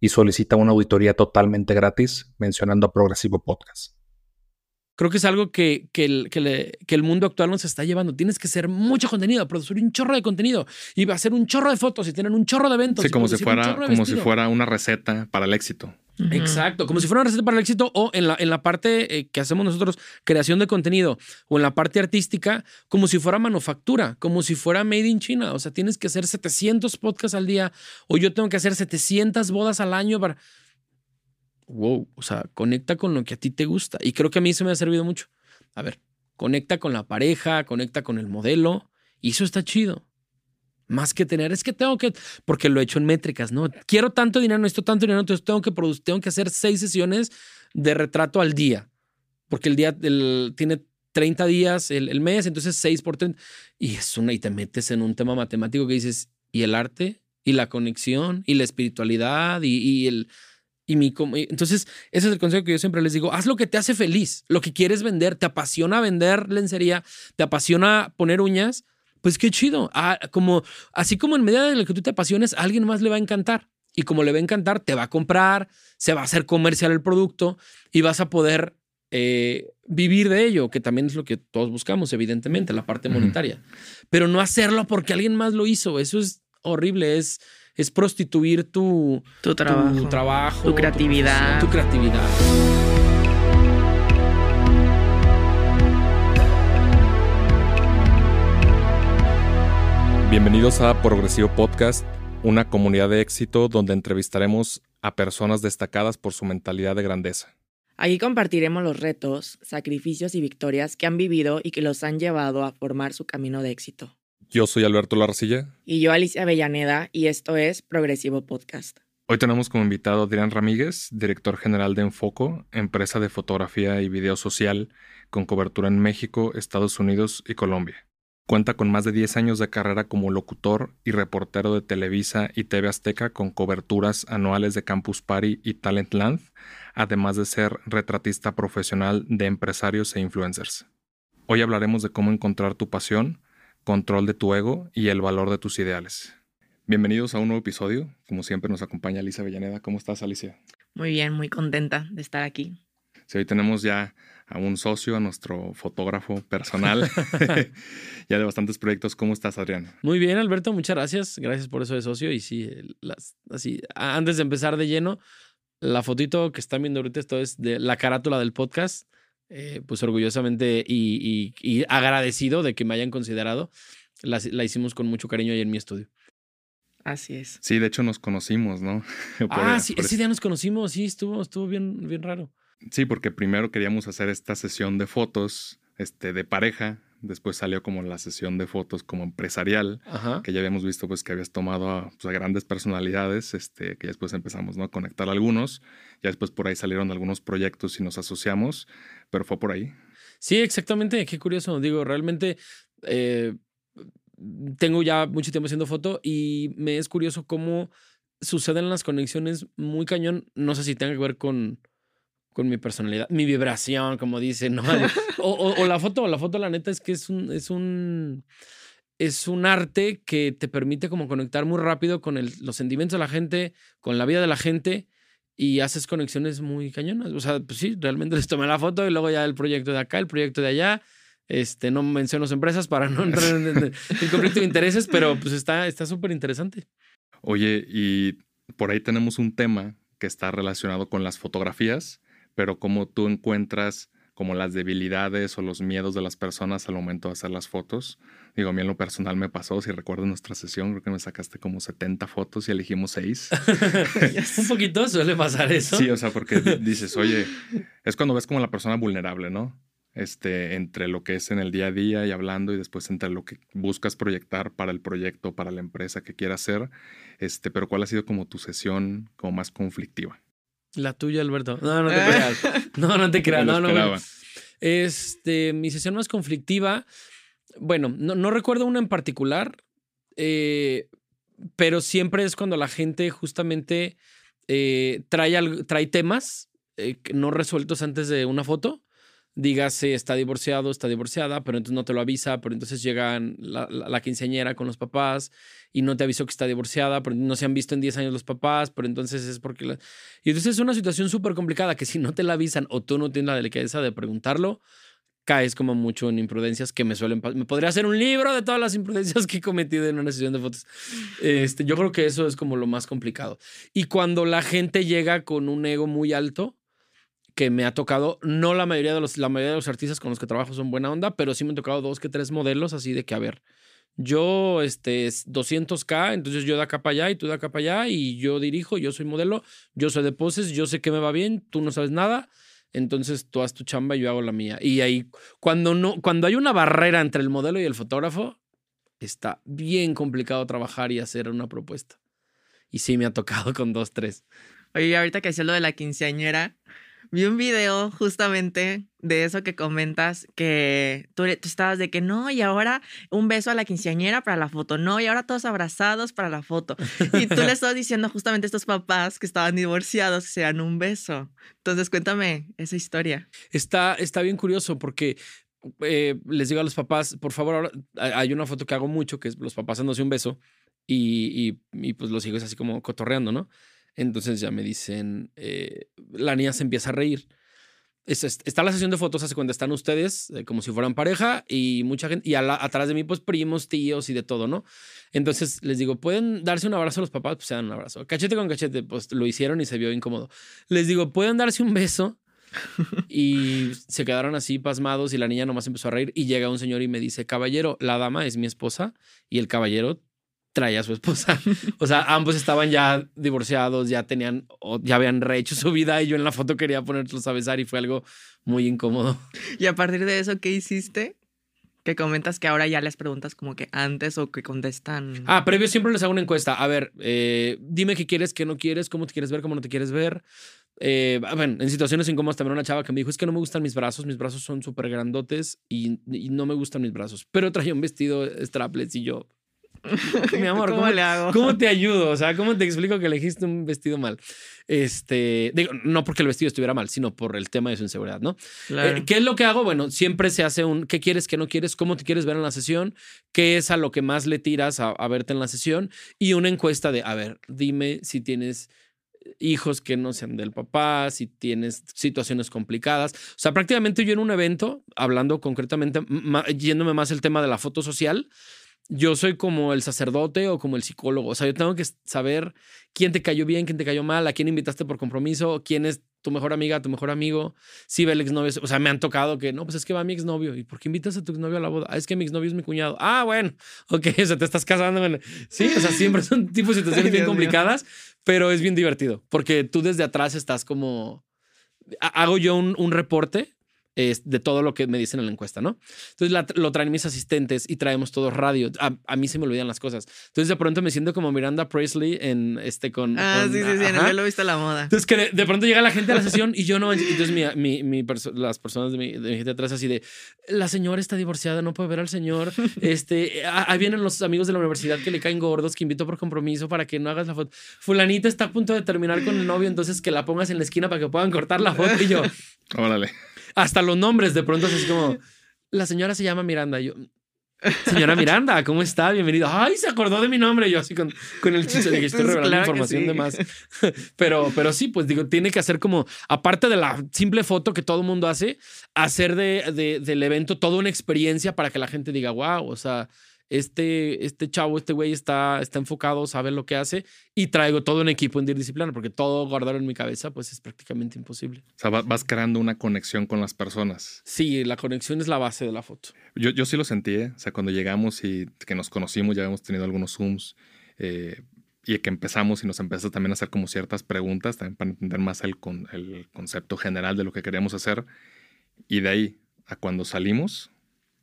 y solicita una auditoría totalmente gratis mencionando a Progresivo Podcast. Creo que es algo que, que, el, que, el mundo actual nos está llevando. Tienes que hacer mucho contenido, producir un chorro de contenido y va a hacer un chorro de fotos y tener un chorro de eventos. Sí, como, si fuera, como si fuera una receta para el éxito. Exacto, como si fuera una receta para el éxito o en la, en la parte eh, que hacemos nosotros, creación de contenido, o en la parte artística, como si fuera manufactura, como si fuera made in China. O sea, tienes que hacer 700 podcasts al día o yo tengo que hacer 700 bodas al año para... Wow, o sea, conecta con lo que a ti te gusta. Y creo que a mí se me ha servido mucho. A ver, conecta con la pareja, conecta con el modelo, y eso está chido más que tener, es que tengo que, porque lo he hecho en métricas, ¿no? Quiero tanto dinero, necesito tanto dinero, entonces tengo que producir, tengo que hacer seis sesiones de retrato al día, porque el día tiene 30 días el, mes, entonces seis por 30, y es una, y te metes en un tema matemático que dices, ¿y el arte? ¿Y la conexión? ¿Y la espiritualidad? ¿Y, y el... Y mi, entonces, ese es el consejo que yo siempre les digo, haz lo que te hace feliz, lo que quieres vender, te apasiona vender lencería, te apasiona poner uñas, pues qué chido. Ah, como, así como en medida de lo que tú te apasiones, a alguien más le va a encantar. Y como le va a encantar, te va a comprar, se va a hacer comercial el producto y vas a poder eh, vivir de ello, que también es lo que todos buscamos, evidentemente, la parte monetaria. Pero no hacerlo porque alguien más lo hizo. Eso es horrible. Es, es prostituir tu, tu trabajo, tu, trabajo, tu creatividad. tu creatividad. Bienvenidos a Progresivo Podcast, una comunidad de éxito donde entrevistaremos a personas destacadas por su mentalidad de grandeza. Aquí compartiremos los retos, sacrificios y victorias que han vivido y que los han llevado a formar su camino de éxito. Yo soy Alberto Larcilla. Y yo Alicia Avellaneda, y esto es Progresivo Podcast. Hoy tenemos como invitado a Adrián Ramírez, director general de Enfoco, empresa de fotografía y video social con cobertura en México, Estados Unidos y Colombia. Cuenta con más de 10 años de carrera como locutor y reportero de Televisa y TV Azteca con coberturas anuales de Campus Party y Talentland, además de ser retratista profesional de empresarios e influencers. Hoy hablaremos de cómo encontrar tu pasión, control de tu ego y el valor de tus ideales. Bienvenidos a un nuevo episodio. Como siempre nos acompaña Alicia Villaneda. ¿Cómo estás, Alicia? Muy bien, muy contenta de estar aquí. Sí, hoy tenemos ya a un socio, a nuestro fotógrafo personal, ya de bastantes proyectos. ¿Cómo estás, Adrián? Muy bien, Alberto, muchas gracias. Gracias por eso de socio. Y sí, las, así, antes de empezar de lleno, la fotito que están viendo ahorita, esto es de la carátula del podcast. Eh, pues orgullosamente y, agradecido de que me hayan considerado. La, la hicimos con mucho cariño ahí en mi estudio. Así es. Sí, de hecho nos conocimos, ¿no? ah, sí, ese día nos conocimos, sí, estuvo, estuvo bien, bien raro. Sí, porque primero queríamos hacer esta sesión de fotos este, de pareja, después salió como la sesión de fotos como empresarial, que ya habíamos visto pues que habías tomado pues, a, grandes personalidades, este, que ya después empezamos ¿no? a conectar algunos, ya después por ahí salieron algunos proyectos y nos asociamos, pero fue por ahí. Sí, exactamente, qué curioso, digo, realmente eh, tengo ya mucho tiempo haciendo foto y me es curioso cómo suceden las conexiones muy cañón, no sé si tenga que ver con con mi personalidad, mi vibración, como dicen, ¿no? O, la foto, la foto, la neta es que es un, es un, es un arte que te permite como conectar muy rápido con el, los sentimientos de la gente, con la vida de la gente y haces conexiones muy cañonas. O sea, pues sí, realmente les tomé la foto y luego ya el proyecto de acá, el proyecto de allá. Este, no menciono empresas para no entrar en, el conflicto de intereses, pero pues está súper interesante. Oye, y por ahí tenemos un tema que está relacionado con las fotografías pero cómo tú encuentras como las debilidades o los miedos de las personas al momento de hacer las fotos. Digo, a mí en lo personal me pasó, si recuerdo nuestra sesión, creo que me sacaste como 70 fotos y elegimos 6. Un poquito suele pasar eso. Sí, o sea, porque dices, oye, es cuando ves como la persona vulnerable, ¿no? Este, entre lo que es en el día a día y hablando y después entre lo que buscas proyectar para el proyecto, para la empresa que quieras hacer. Este, pero ¿cuál ha sido como tu sesión como más conflictiva? La tuya, Alberto. No, no te creas. No, no te creas. No, no, Este, mi sesión más conflictiva. Bueno, no, no recuerdo una en particular, eh, pero siempre es cuando la gente justamente eh, trae, trae temas eh, no resueltos antes de una foto dígase está divorciado, está divorciada, pero entonces no te lo avisa, pero entonces llegan la, la, quinceañera con los papás y no te avisó que está divorciada, pero no se han visto en 10 años los papás, pero entonces es porque... La... Y entonces es una situación súper complicada que si no te la avisan o tú no tienes la delicadeza de preguntarlo, caes como mucho en imprudencias que me suelen Me podría hacer un libro de todas las imprudencias que he cometido en una sesión de fotos. Este, yo creo que eso es como lo más complicado. Y cuando la gente llega con un ego muy alto, que me ha tocado, no la mayoría de los, la mayoría de los artistas con los que trabajo son buena onda, pero sí me han tocado dos que tres modelos así de que, a ver, yo, este, 200K, entonces yo de acá para allá y tú de acá para allá y yo dirijo, yo soy modelo, yo soy de poses, yo sé que me va bien, tú no sabes nada, entonces tú haz tu chamba y yo hago la mía. Y ahí, cuando, no, cuando hay una barrera entre el modelo y el fotógrafo, está bien complicado trabajar y hacer una propuesta. Y sí me ha tocado con dos, tres. Oye, ahorita que decía lo de la quinceañera, Vi un video justamente de eso que comentas, que tú, tú, estabas de que no, y ahora un beso a la quinceañera para la foto, no, y ahora todos abrazados para la foto. Y tú le estabas diciendo justamente a estos papás que estaban divorciados que se dan un beso. Entonces, cuéntame esa historia. Está, está bien curioso porque eh, les digo a los papás, por favor, ahora, hay una foto que hago mucho, que es los papás dándose un beso y, y, y pues los hijos así como cotorreando, ¿no? Entonces ya me dicen, eh, la niña se empieza a reír. está la sesión de fotos hace cuando están ustedes eh, como si fueran pareja y mucha gente, y atrás de mí pues primos, tíos y de todo, ¿no? Entonces les digo, ¿pueden darse un abrazo a los papás? Pues se dan un abrazo. Cachete con cachete, pues lo hicieron y se vio incómodo. Les digo, ¿pueden darse un beso? y se quedaron así pasmados y la niña nomás empezó a reír y llega un señor y me dice, caballero, la dama es mi esposa y el caballero traía a su esposa. O sea, ambos estaban ya divorciados, ya tenían, ya habían rehecho su vida y yo en la foto quería ponerlos a besar y fue algo muy incómodo. Y a partir de eso, ¿qué hiciste? Que comentas que ahora ya les preguntas como que antes o que contestan. Ah, previo siempre les hago una encuesta. A ver, eh, dime qué quieres, qué no quieres, cómo te quieres ver, cómo no te quieres ver. Eh, bueno, en situaciones incómodas también una chava que me dijo, es que no me gustan mis brazos, mis brazos son súper grandotes y, y, no me gustan mis brazos. Pero traía un vestido strapless y yo, Mi amor, ¿cómo, le hago? ¿cómo te ayudo? O sea, ¿cómo te explico que elegiste un vestido mal? Este, digo, no porque el vestido estuviera mal, sino por el tema de su inseguridad, ¿no? Eh, ¿Qué es lo que hago? Bueno, siempre se hace un ¿qué quieres, qué no quieres? ¿Cómo te quieres ver en la sesión? ¿Qué es a lo que más le tiras a, a verte en la sesión? Y una encuesta de, a ver, dime si tienes hijos que no sean del papá, si tienes situaciones complicadas. O sea, prácticamente yo en un evento, hablando concretamente, yéndome más el tema de la foto social, yo soy como el sacerdote o como el psicólogo. O sea, yo tengo que saber quién te cayó bien, quién te cayó mal, a quién invitaste por compromiso, quién es tu mejor amiga, tu mejor amigo, si ve el exnovio. O sea, me han tocado que no, pues es que va mi exnovio. ¿Y por qué invitas a tu exnovio a la boda? Ah, es que mi exnovio es mi cuñado. Ah, bueno, ok, o sea, te estás casando. Sí, o sea, siempre son tipos de situaciones bien complicadas, pero es bien divertido porque tú desde atrás estás como. Hago yo un, un reporte de todo lo que me dicen en la encuesta, ¿no? Entonces lo traen mis asistentes y traemos todos radio. A, mí se me olvidan las cosas. Entonces de pronto me siento como Miranda Presley en este con. Ah, sí, sí, sí, en el lo viste la moda. Entonces que de, pronto llega la gente a la sesión y yo no. Entonces mi, mi, las personas de mi, de gente atrás así de la señora está divorciada, no puede ver al señor. Este, ahí vienen los amigos de la universidad que le caen gordos, que invito por compromiso para que no hagas la foto. Fulanita está a punto de terminar con el novio, entonces que la pongas en la esquina para que puedan cortar la foto y yo. Órale. Hasta los nombres de pronto es como, la señora se llama Miranda. yo, señora Miranda, ¿cómo está? Bienvenido. Ay, se acordó de mi nombre. Yo así con, con el chiste de que estoy revelando información de más. Pero, pero sí, pues digo, tiene que hacer como, aparte de la simple foto que todo el mundo hace, hacer de, de, del evento toda una experiencia para que la gente diga, wow, o sea, este, este chavo, este güey está, está enfocado, sabe lo que hace y traigo todo un equipo interdisciplinario porque todo guardar en mi cabeza pues es prácticamente imposible. O sea, vas creando una conexión con las personas. Sí, la conexión es la base de la foto. Yo, yo sí lo sentí, ¿eh? o sea, cuando llegamos y que nos conocimos, ya habíamos tenido algunos Zooms eh, y que empezamos y nos empezó también a hacer como ciertas preguntas también para entender más el, con, el concepto general de lo que queríamos hacer y de ahí a cuando salimos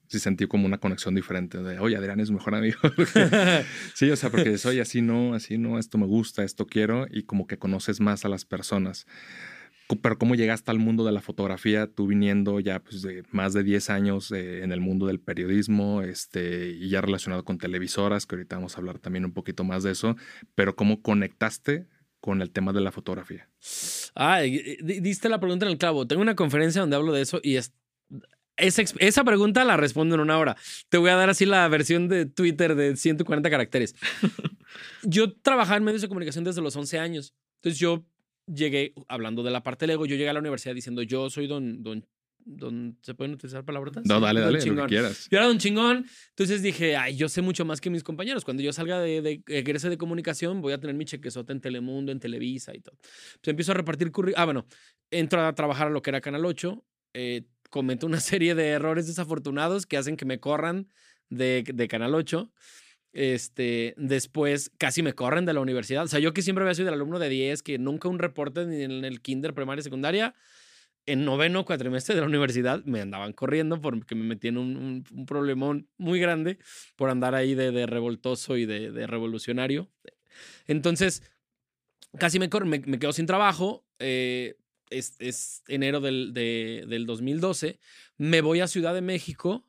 sí sentí como una conexión diferente de, oye, Adrián es mi mejor amigo. sí, o sea, porque soy así no, así no, esto me gusta, esto quiero y como que conoces más a las personas. Pero cómo llegaste al mundo de la fotografía, tú viniendo ya pues, de más de 10 años eh, en el mundo del periodismo este, y ya relacionado con televisoras, que ahorita vamos a hablar también un poquito más de eso, pero cómo conectaste con el tema de la fotografía. Ah, diste la pregunta en el clavo. Tengo una conferencia donde hablo de eso y es, esa, esa, pregunta la respondo en una hora. Te voy a dar así la versión de Twitter de 140 caracteres. yo trabajaba en medios de comunicación desde los 11 años. Entonces yo llegué, hablando de la parte del ego, yo llegué a la universidad diciendo, yo soy don, don, don ¿se pueden utilizar palabrotas? No, dale, dale, lo que quieras. Yo era don chingón, entonces dije, ay, yo sé mucho más que mis compañeros. Cuando yo salga de, de egrese de comunicación, voy a tener mi chequezota en Telemundo, en Televisa y todo. Pues empiezo a repartir currículum. Ah, bueno, entro a trabajar a lo que era Canal 8, eh, cometo una serie de errores desafortunados que hacen que me corran de, de Canal 8. Este, después casi me corren de la universidad. O sea, yo que siempre había sido el alumno de 10, que nunca un reporte ni en el kinder, primaria, secundaria, en noveno cuatrimestre de la universidad me andaban corriendo porque me metí en un, un, problemón muy grande por andar ahí de, de revoltoso y de, de, revolucionario. Entonces, casi me, me, me quedo sin trabajo. Eh, es, es, enero del, de, del 2012. Me voy a Ciudad de México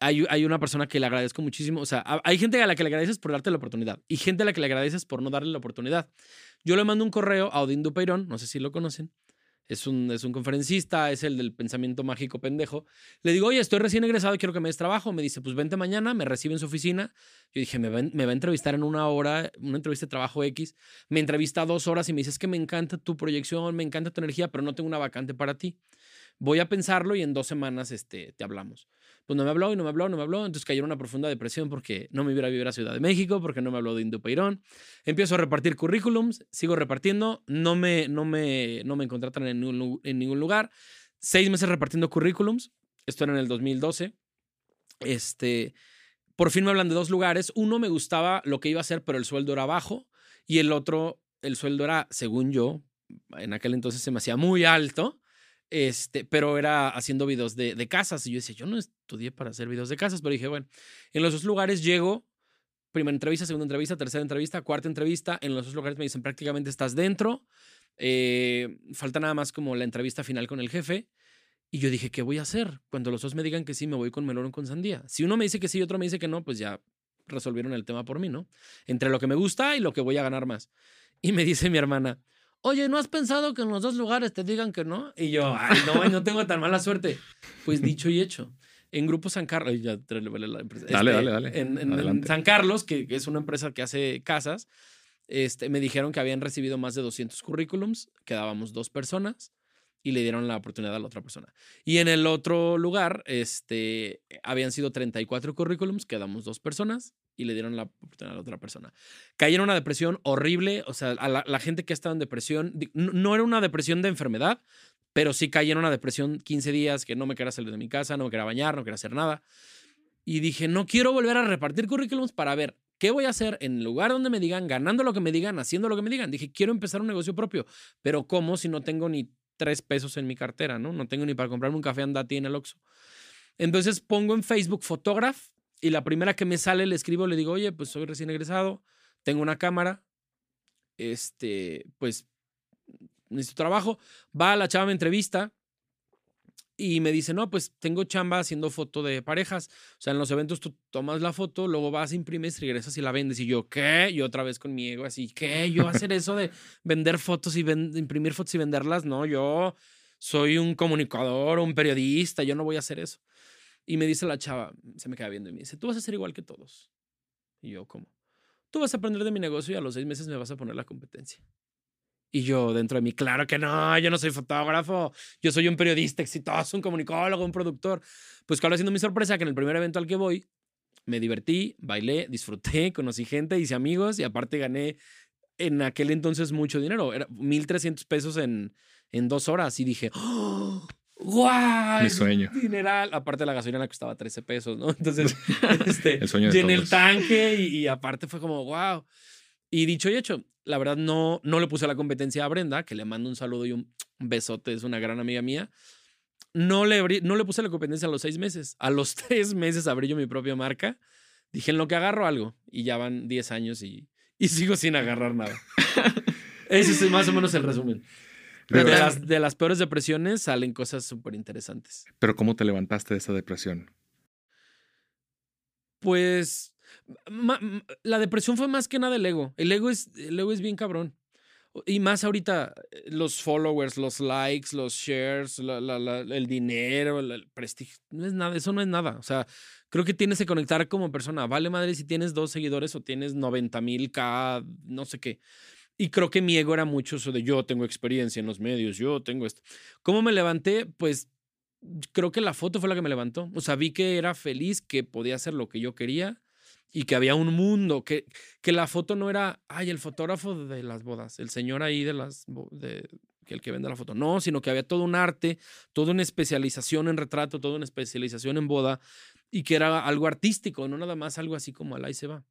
hay, una persona que le agradezco muchísimo. O sea, hay gente a la que le agradeces por darte la oportunidad y gente a la que le agradeces por no darle la oportunidad. Yo le mando un correo a Odín Dupeirón, no sé si lo conocen. Es un, es un conferencista, es el del pensamiento mágico pendejo. Le digo, oye, estoy recién egresado quiero que me des trabajo. Me dice, pues vente mañana, me recibe en su oficina. Yo dije, me va, me va a entrevistar en una hora, una entrevista de trabajo X. Me entrevista dos horas y me dice, es que me encanta tu proyección, me encanta tu energía, pero no tengo una vacante para ti. Voy a pensarlo y en dos semanas este, te hablamos pues no me habló y no me habló, no me habló. Entonces cayó en una profunda depresión porque no me iba a vivir a Ciudad de México, porque no me habló de Indopeirón. Empiezo a repartir currículums, sigo repartiendo, no me, no me, no me contratan en ningún, en ningún lugar. Seis meses repartiendo currículums, esto era en el 2012. Este, por fin me hablan de dos lugares. Uno me gustaba lo que iba a hacer, pero el sueldo era bajo. Y el otro, el sueldo era, según yo, en aquel entonces se me hacía muy alto. Este, pero era haciendo videos de, de, casas. Y yo decía, yo no estudié para hacer videos de casas, pero dije, bueno, en los dos lugares llego, primera entrevista, segunda entrevista, tercera entrevista, cuarta entrevista. En los dos lugares me dicen, prácticamente estás dentro. Eh, falta nada más como la entrevista final con el jefe. Y yo dije, ¿qué voy a hacer? Cuando los dos me digan que sí, me voy con melón o con sandía. Si uno me dice que sí y otro me dice que no, pues ya resolvieron el tema por mí, ¿no? Entre lo que me gusta y lo que voy a ganar más. Y me dice mi hermana, oye, ¿no has pensado que en los dos lugares te digan que no? Y yo, ay, no, no tengo tan mala suerte. Pues dicho y hecho. En Grupo San Carlos, ya la empresa. Dale, dale, dale. En, en, San Carlos, que, es una empresa que hace casas, este, me dijeron que habían recibido más de 200 currículums, quedábamos dos personas y le dieron la oportunidad a la otra persona. Y en el otro lugar, este, habían sido 34 currículums, quedamos dos personas y le dieron la oportunidad a la otra persona. Caí en una depresión horrible, o sea, la, gente que ha estado en depresión, no, era una depresión de enfermedad, pero sí caí en una depresión 15 días que no me quería salir de mi casa, no me quería bañar, no quería hacer nada. Y dije, no quiero volver a repartir currículums para ver qué voy a hacer en el lugar donde me digan, ganando lo que me digan, haciendo lo que me digan. Dije, quiero empezar un negocio propio, pero ¿cómo si no tengo ni tres pesos en mi cartera, ¿no? No tengo ni para comprarme un café andati en el Oxxo. Entonces pongo en Facebook Photograph y la primera que me sale le escribo, le digo, oye, pues soy recién egresado, tengo una cámara, este, pues necesito trabajo. Va la chava, me entrevista y me dice, no, pues tengo chamba haciendo foto de parejas. O sea, en los eventos tú tomas la foto, luego vas, imprimes, regresas y la vendes. Y yo, ¿qué? Y otra vez con mi ego así, ¿qué? Yo hacer eso de vender fotos y imprimir fotos y venderlas, no, yo soy un comunicador, un periodista, yo no voy a hacer eso. Y me dice la chava, se me queda viendo y me dice, tú vas a ser igual que todos. Y yo, ¿cómo? Tú vas a aprender de mi negocio y a los seis meses me vas a poner la competencia. Y yo dentro de mí, claro que no, yo no soy fotógrafo, yo soy un periodista exitoso, un comunicólogo, un productor. Pues claro, haciendo mi sorpresa que en el primer evento al que voy, me divertí, bailé, disfruté, conocí gente, hice amigos y aparte gané en aquel entonces mucho dinero. Era 1.300 pesos en, en dos horas y dije, ¡Oh! ¡Guau! Mi sueño. Dineral. Aparte, la gasolina costaba 13 pesos, ¿no? Entonces, este, el sueño llené el tanque y, aparte fue como, wow. Y dicho y hecho, la verdad no, no le puse la competencia a Brenda, que le mando un saludo y un besote, es una gran amiga mía. no le, no le puse la competencia a los seis meses. A los tres meses abrí yo mi propia marca. Dije, en lo que agarro algo. Y ya van 10 años y, y sigo sin agarrar nada. Ese es más o menos el resumen. Pero- de, las, de las peores depresiones salen cosas súper interesantes. Pero ¿cómo te levantaste de esa depresión? Pues ma- la depresión fue más que nada el ego. El ego es, el ego es bien cabrón. Y más ahorita, eh, los followers, los likes, los shares, la- la- la- el dinero, el prestigio. No es nada, eso no es nada. O sea, creo que tienes que conectar como persona. Vale madre si tienes dos seguidores o tienes 90 mil K, no sé qué. Y creo que mi ego era mucho eso de yo tengo experiencia en los medios, yo tengo esto. ¿Cómo me levanté? Pues creo que la foto fue la que me levantó. O sea, vi que era feliz, que podía hacer lo que yo quería y que había un mundo, que, que la foto no era, ay, el fotógrafo de las bodas, el señor ahí de las, de, el que vende la foto. No, sino que había todo un arte, toda una especialización en retrato, toda una especialización en boda y que era algo artístico, no nada más algo así como al ahí se va.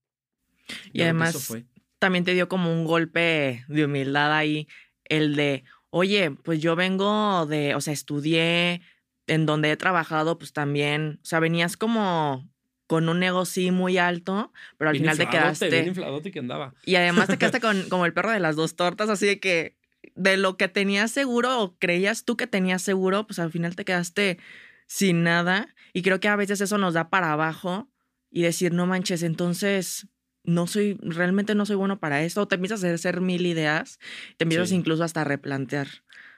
Y que además- fue. También te dio como un golpe de humildad ahí, el de, oye, pues yo vengo de, o sea, estudié, en donde he trabajado, pues también, o sea, venías como con un ego sí muy alto, pero al Bien final te infladote, bien quedaste, infladote que andaba. y además te quedaste con como el perro de las dos tortas, así de que de lo que tenías seguro o creías tú que tenías seguro, pues al final te quedaste sin nada, y creo que a veces eso nos da para abajo y decir, no manches, entonces no soy, realmente no soy bueno para esto, o te empiezas a hacer mil ideas, te empiezas Sí. incluso hasta a replantear.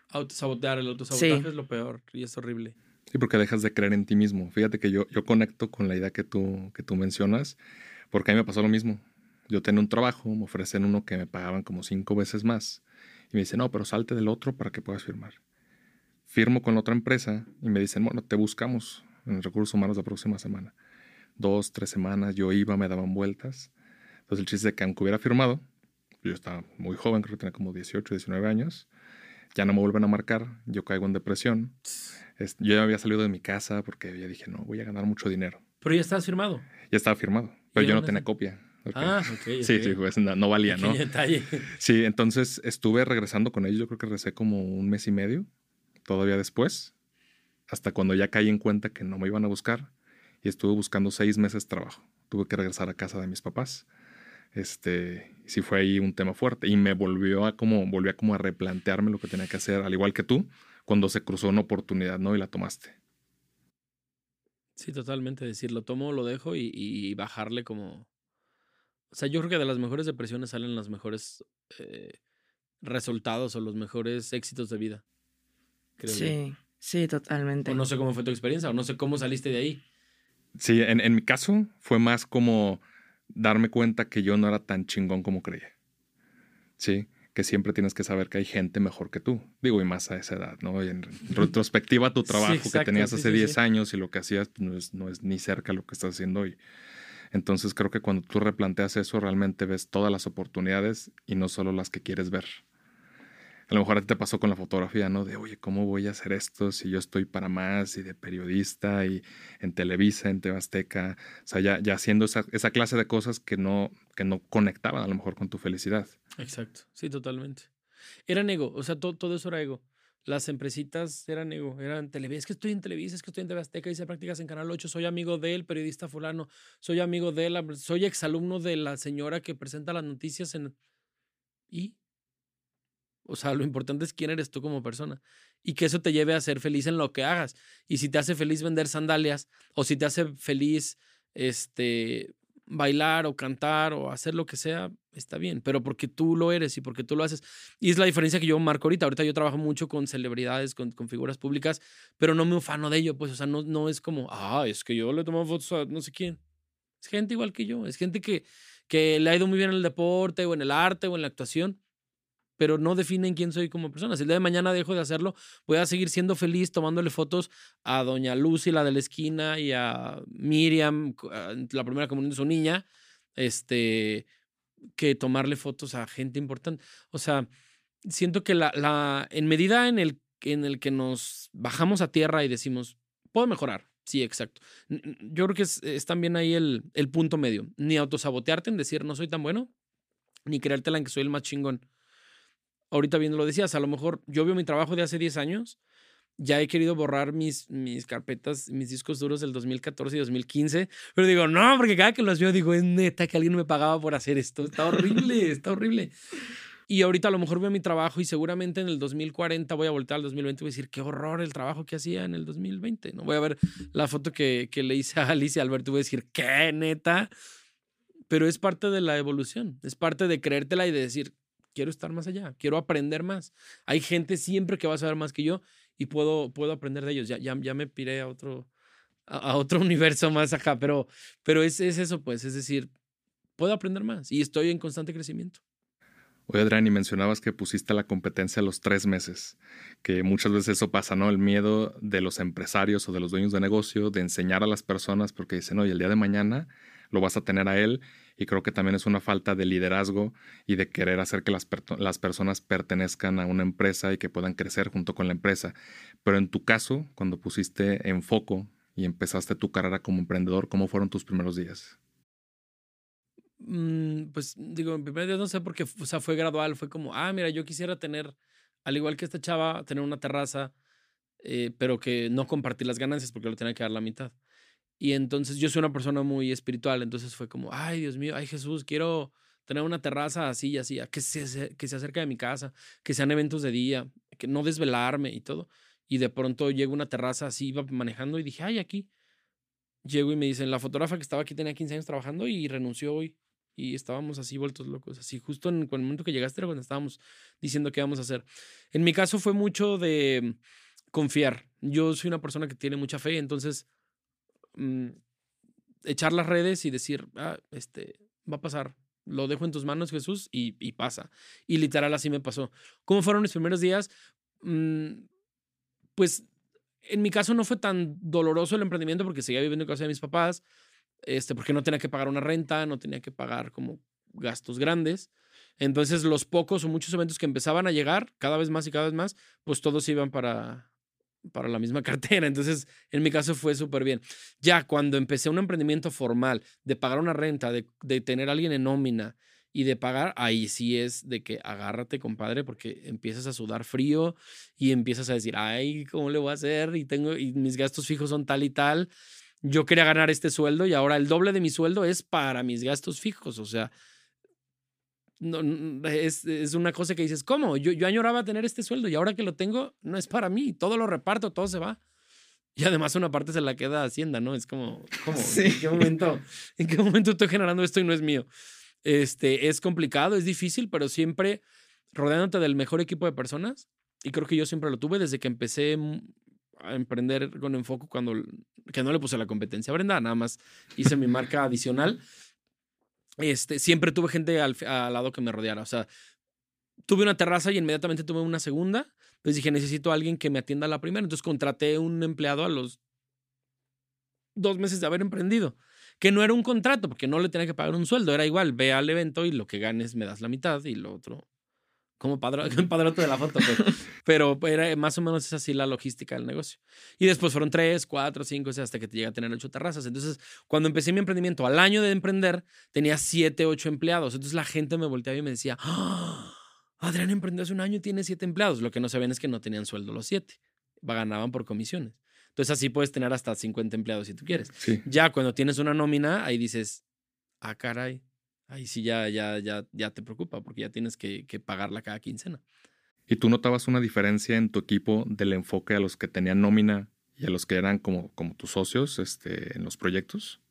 Autosabotear, el autosabotaje Sí. es lo peor y es horrible. Sí, porque dejas de creer en ti mismo. Fíjate que yo, yo conecto con la idea que tú, que tú mencionas, porque a mí me pasó lo mismo. Yo tenía un trabajo, me ofrecen uno que me pagaban como cinco veces más. Y me dicen, no, pero salte del otro para que puedas firmar. Firmo con la otra empresa y me dicen, bueno, te buscamos en recursos humanos la próxima semana. Dos, tres semanas, yo iba, me daban vueltas. Entonces el chiste es que aunque hubiera firmado, yo estaba muy joven, creo que tenía como 18, 19 años, ya no me vuelven a marcar, yo caigo en depresión. Es- Yo ya había salido de mi casa porque ya dije, no, voy a ganar mucho dinero. Pero ya estás firmado. Ya estaba firmado, pero ¿Y yo no tenía copia. Ok. Ah, ok. Sí, ok. sí, pues no, no valía, ¿no? Detalle. Sí, entonces estuve regresando con ellos, yo creo que regresé como un mes y medio, todavía después, hasta cuando ya caí en cuenta que no me iban a buscar y estuve buscando seis meses trabajo. Tuve que regresar a casa de mis papás. Este, sí fue ahí un tema fuerte y me volvió a como, volví a como a replantearme lo que tenía que hacer, al igual que tú, cuando se cruzó una oportunidad, ¿no? Y la tomaste. Sí, totalmente. Decir, lo tomo, lo dejo y, y bajarle como. O sea, yo creo que de las mejores depresiones salen los mejores eh, resultados o los mejores éxitos de vida. Creo yo. Sí, sí, totalmente. O no sé cómo fue tu experiencia, o no sé cómo saliste de ahí. Sí, en, en mi caso fue más como darme cuenta que yo no era tan chingón como creía. Sí, que siempre tienes que saber que hay gente mejor que tú. Digo, y más a esa edad, ¿no? Y en retrospectiva, tu Sí, trabajo que tenías hace sí, 10 sí. años y lo que hacías pues, no, es, no es ni cerca lo que estás haciendo hoy. Entonces creo que cuando tú replanteas eso, realmente ves todas las oportunidades y no solo las que quieres ver. A lo mejor a ti te pasó con la fotografía, ¿no? De, oye, ¿cómo voy a hacer esto si yo estoy para más y de periodista y en Televisa, en Tebasteca? O sea, ya, ya haciendo esa, esa clase de cosas que no, que no conectaban a lo mejor con tu felicidad. Exacto. Sí, totalmente. Eran ego. O sea, todo, todo eso era ego. Las empresitas eran ego, eran Televisa. Es que estoy en Televisa, es que estoy en TV Azteca, hice prácticas en Canal 8, soy amigo del periodista fulano, soy amigo de la, soy exalumno de la señora que presenta las noticias en... ¿Y? O sea, lo importante es quién eres tú como persona y que eso te lleve a ser feliz en lo que hagas. Y si te hace feliz vender sandalias o si te hace feliz este bailar o cantar o hacer lo que sea, está bien, pero porque tú lo eres y porque tú lo haces. Y es la diferencia que yo marco ahorita. Ahorita yo trabajo mucho con celebridades, con, figuras públicas, pero no me ufano de ello, pues, o sea, no, no es como, ah, es que yo le tomo fotos a no sé quién. Es gente igual que yo, es gente que, que le ha ido muy bien en el deporte o en el arte o en la actuación, pero no definen quién soy como persona. Si el día de mañana dejo de hacerlo, voy a seguir siendo feliz tomándole fotos a doña Lucy, la de la esquina, y a Miriam, cu- a la primera comunión de su niña, este, que tomarle fotos a gente importante. O sea, siento que la, la, en medida en el, en el que nos bajamos a tierra y decimos, puedo mejorar. Sí, exacto. Yo creo que es, es también ahí el, el punto medio. Ni autosabotearte en decir no soy tan bueno, ni creértela en que soy el más chingón ahorita bien lo decías, a lo mejor yo veo mi trabajo de hace 10 años ya he querido borrar mis, mis carpetas, mis discos duros del 2014 y 2015, pero digo, no, porque cada que los veo digo, es neta que alguien me pagaba por hacer esto, está horrible, está horrible. Y ahorita a lo mejor veo mi trabajo y seguramente en el 2040 voy a voltear al 2020 y voy a decir, qué horror el trabajo que hacía en el 2020. ¿no? Voy a ver la foto que, que le hice a Alicia Alberto y voy a decir, qué neta. Pero es parte de la evolución, es parte de creértela y de decir, quiero estar más allá, quiero aprender más. Hay gente siempre que va a saber más que yo y puedo, puedo aprender de ellos. Ya, ya, ya me piré a otro, a, otro universo más acá, pero, pero es, es eso, pues, es decir, puedo aprender más y estoy en constante crecimiento. Oye, Adrián, y mencionabas que pusiste la competencia a los tres meses, que muchas veces eso pasa, ¿no? El miedo de los empresarios o de los dueños de negocio de enseñar a las personas porque dicen, oye, el día de mañana lo vas a tener a él y creo que también es una falta de liderazgo y de querer hacer que las, las personas pertenezcan a una empresa y que puedan crecer junto con la empresa. Pero en tu caso, cuando pusiste en foco y empezaste tu carrera como emprendedor, ¿cómo fueron tus primeros días? Mm, pues digo, en primer día no sé porque, o sea, fue gradual, fue como, ah, mira, yo quisiera tener, al igual que esta chava, tener una terraza, eh, pero que no compartir las ganancias porque lo tenía que dar la mitad. Y entonces yo soy una persona muy espiritual, entonces fue como, ay Dios mío, ay Jesús, quiero tener una terraza así y así, que se, que se acerque de mi casa, que sean eventos de día, que no desvelarme y todo. Y de pronto llego una terraza así, iba manejando y dije, ay, aquí. Llego y me dicen, la fotógrafa que estaba aquí tenía 15 años trabajando y renunció hoy. Y estábamos así vueltos locos, así justo en, el momento que llegaste era cuando estábamos diciendo qué íbamos a hacer. En mi caso fue mucho de confiar. Yo soy una persona que tiene mucha fe, entonces Mm, echar las redes y decir, ah, este, va a pasar. Lo dejo en tus manos, Jesús, y, pasa. Y literal así me pasó. ¿Cómo fueron mis primeros días? Mm, pues en mi caso no fue tan doloroso el emprendimiento porque seguía viviendo en casa de mis papás, este, porque no tenía que pagar una renta, no tenía que pagar como gastos grandes. Entonces los pocos o muchos eventos que empezaban a llegar, cada vez más y cada vez más, pues todos iban para, para la misma cartera. Entonces, en mi caso fue súper bien. Ya cuando empecé un emprendimiento formal, de pagar una renta, de, de, tener a alguien en nómina y de pagar, ahí sí es de que agárrate, compadre, porque empiezas a sudar frío y empiezas a decir, ay, ¿cómo le voy a hacer? Y, tengo, y mis gastos fijos son tal y tal. Yo quería ganar este sueldo y ahora el doble de mi sueldo es para mis gastos fijos. O sea, no, es, es, una cosa que dices, ¿cómo? Yo, yo añoraba tener este sueldo y ahora que lo tengo, no es para mí, todo lo reparto, todo se va. Y además una parte se la queda Hacienda, ¿no? Es como, ¿cómo? ¿En qué momento, en qué momento estoy generando esto y no es mío? Este, es complicado, es difícil, pero siempre rodeándote del mejor equipo de personas. Y creo que yo siempre lo tuve desde que empecé a emprender con enfoque cuando que no le puse la competencia a Brenda, nada más hice mi marca adicional este, siempre tuve gente al, lado que me rodeara. O sea, tuve una terraza y inmediatamente tuve una segunda. Pues dije, necesito a alguien que me atienda a la primera. Entonces contraté un empleado a los dos meses de haber emprendido. Que no era un contrato, porque no le tenía que pagar un sueldo. Era igual, ve al evento y lo que ganes me das la mitad y lo otro como padrote de la foto, pues. pero era, más o menos es así la logística del negocio. Y después fueron tres, cuatro, cinco, hasta que te llega a tener ocho terrazas. Entonces, cuando empecé mi emprendimiento, al año de emprender, tenía siete, ocho empleados. Entonces la gente me volteaba y me decía, ¡Ah! Adrián emprendió hace un año y tiene siete empleados. Lo que no sabían es que no tenían sueldo los siete, ganaban por comisiones. Entonces así puedes tener hasta 50 empleados si tú quieres. Ya cuando tienes una nómina, ahí dices, ah, caray, ahí sí ya, ya, ya, ya te preocupa porque ya tienes que, que pagarla cada quincena. ¿Y tú notabas una diferencia en tu equipo del enfoque a los que tenían nómina y a los que eran como, como tus socios este, en los proyectos?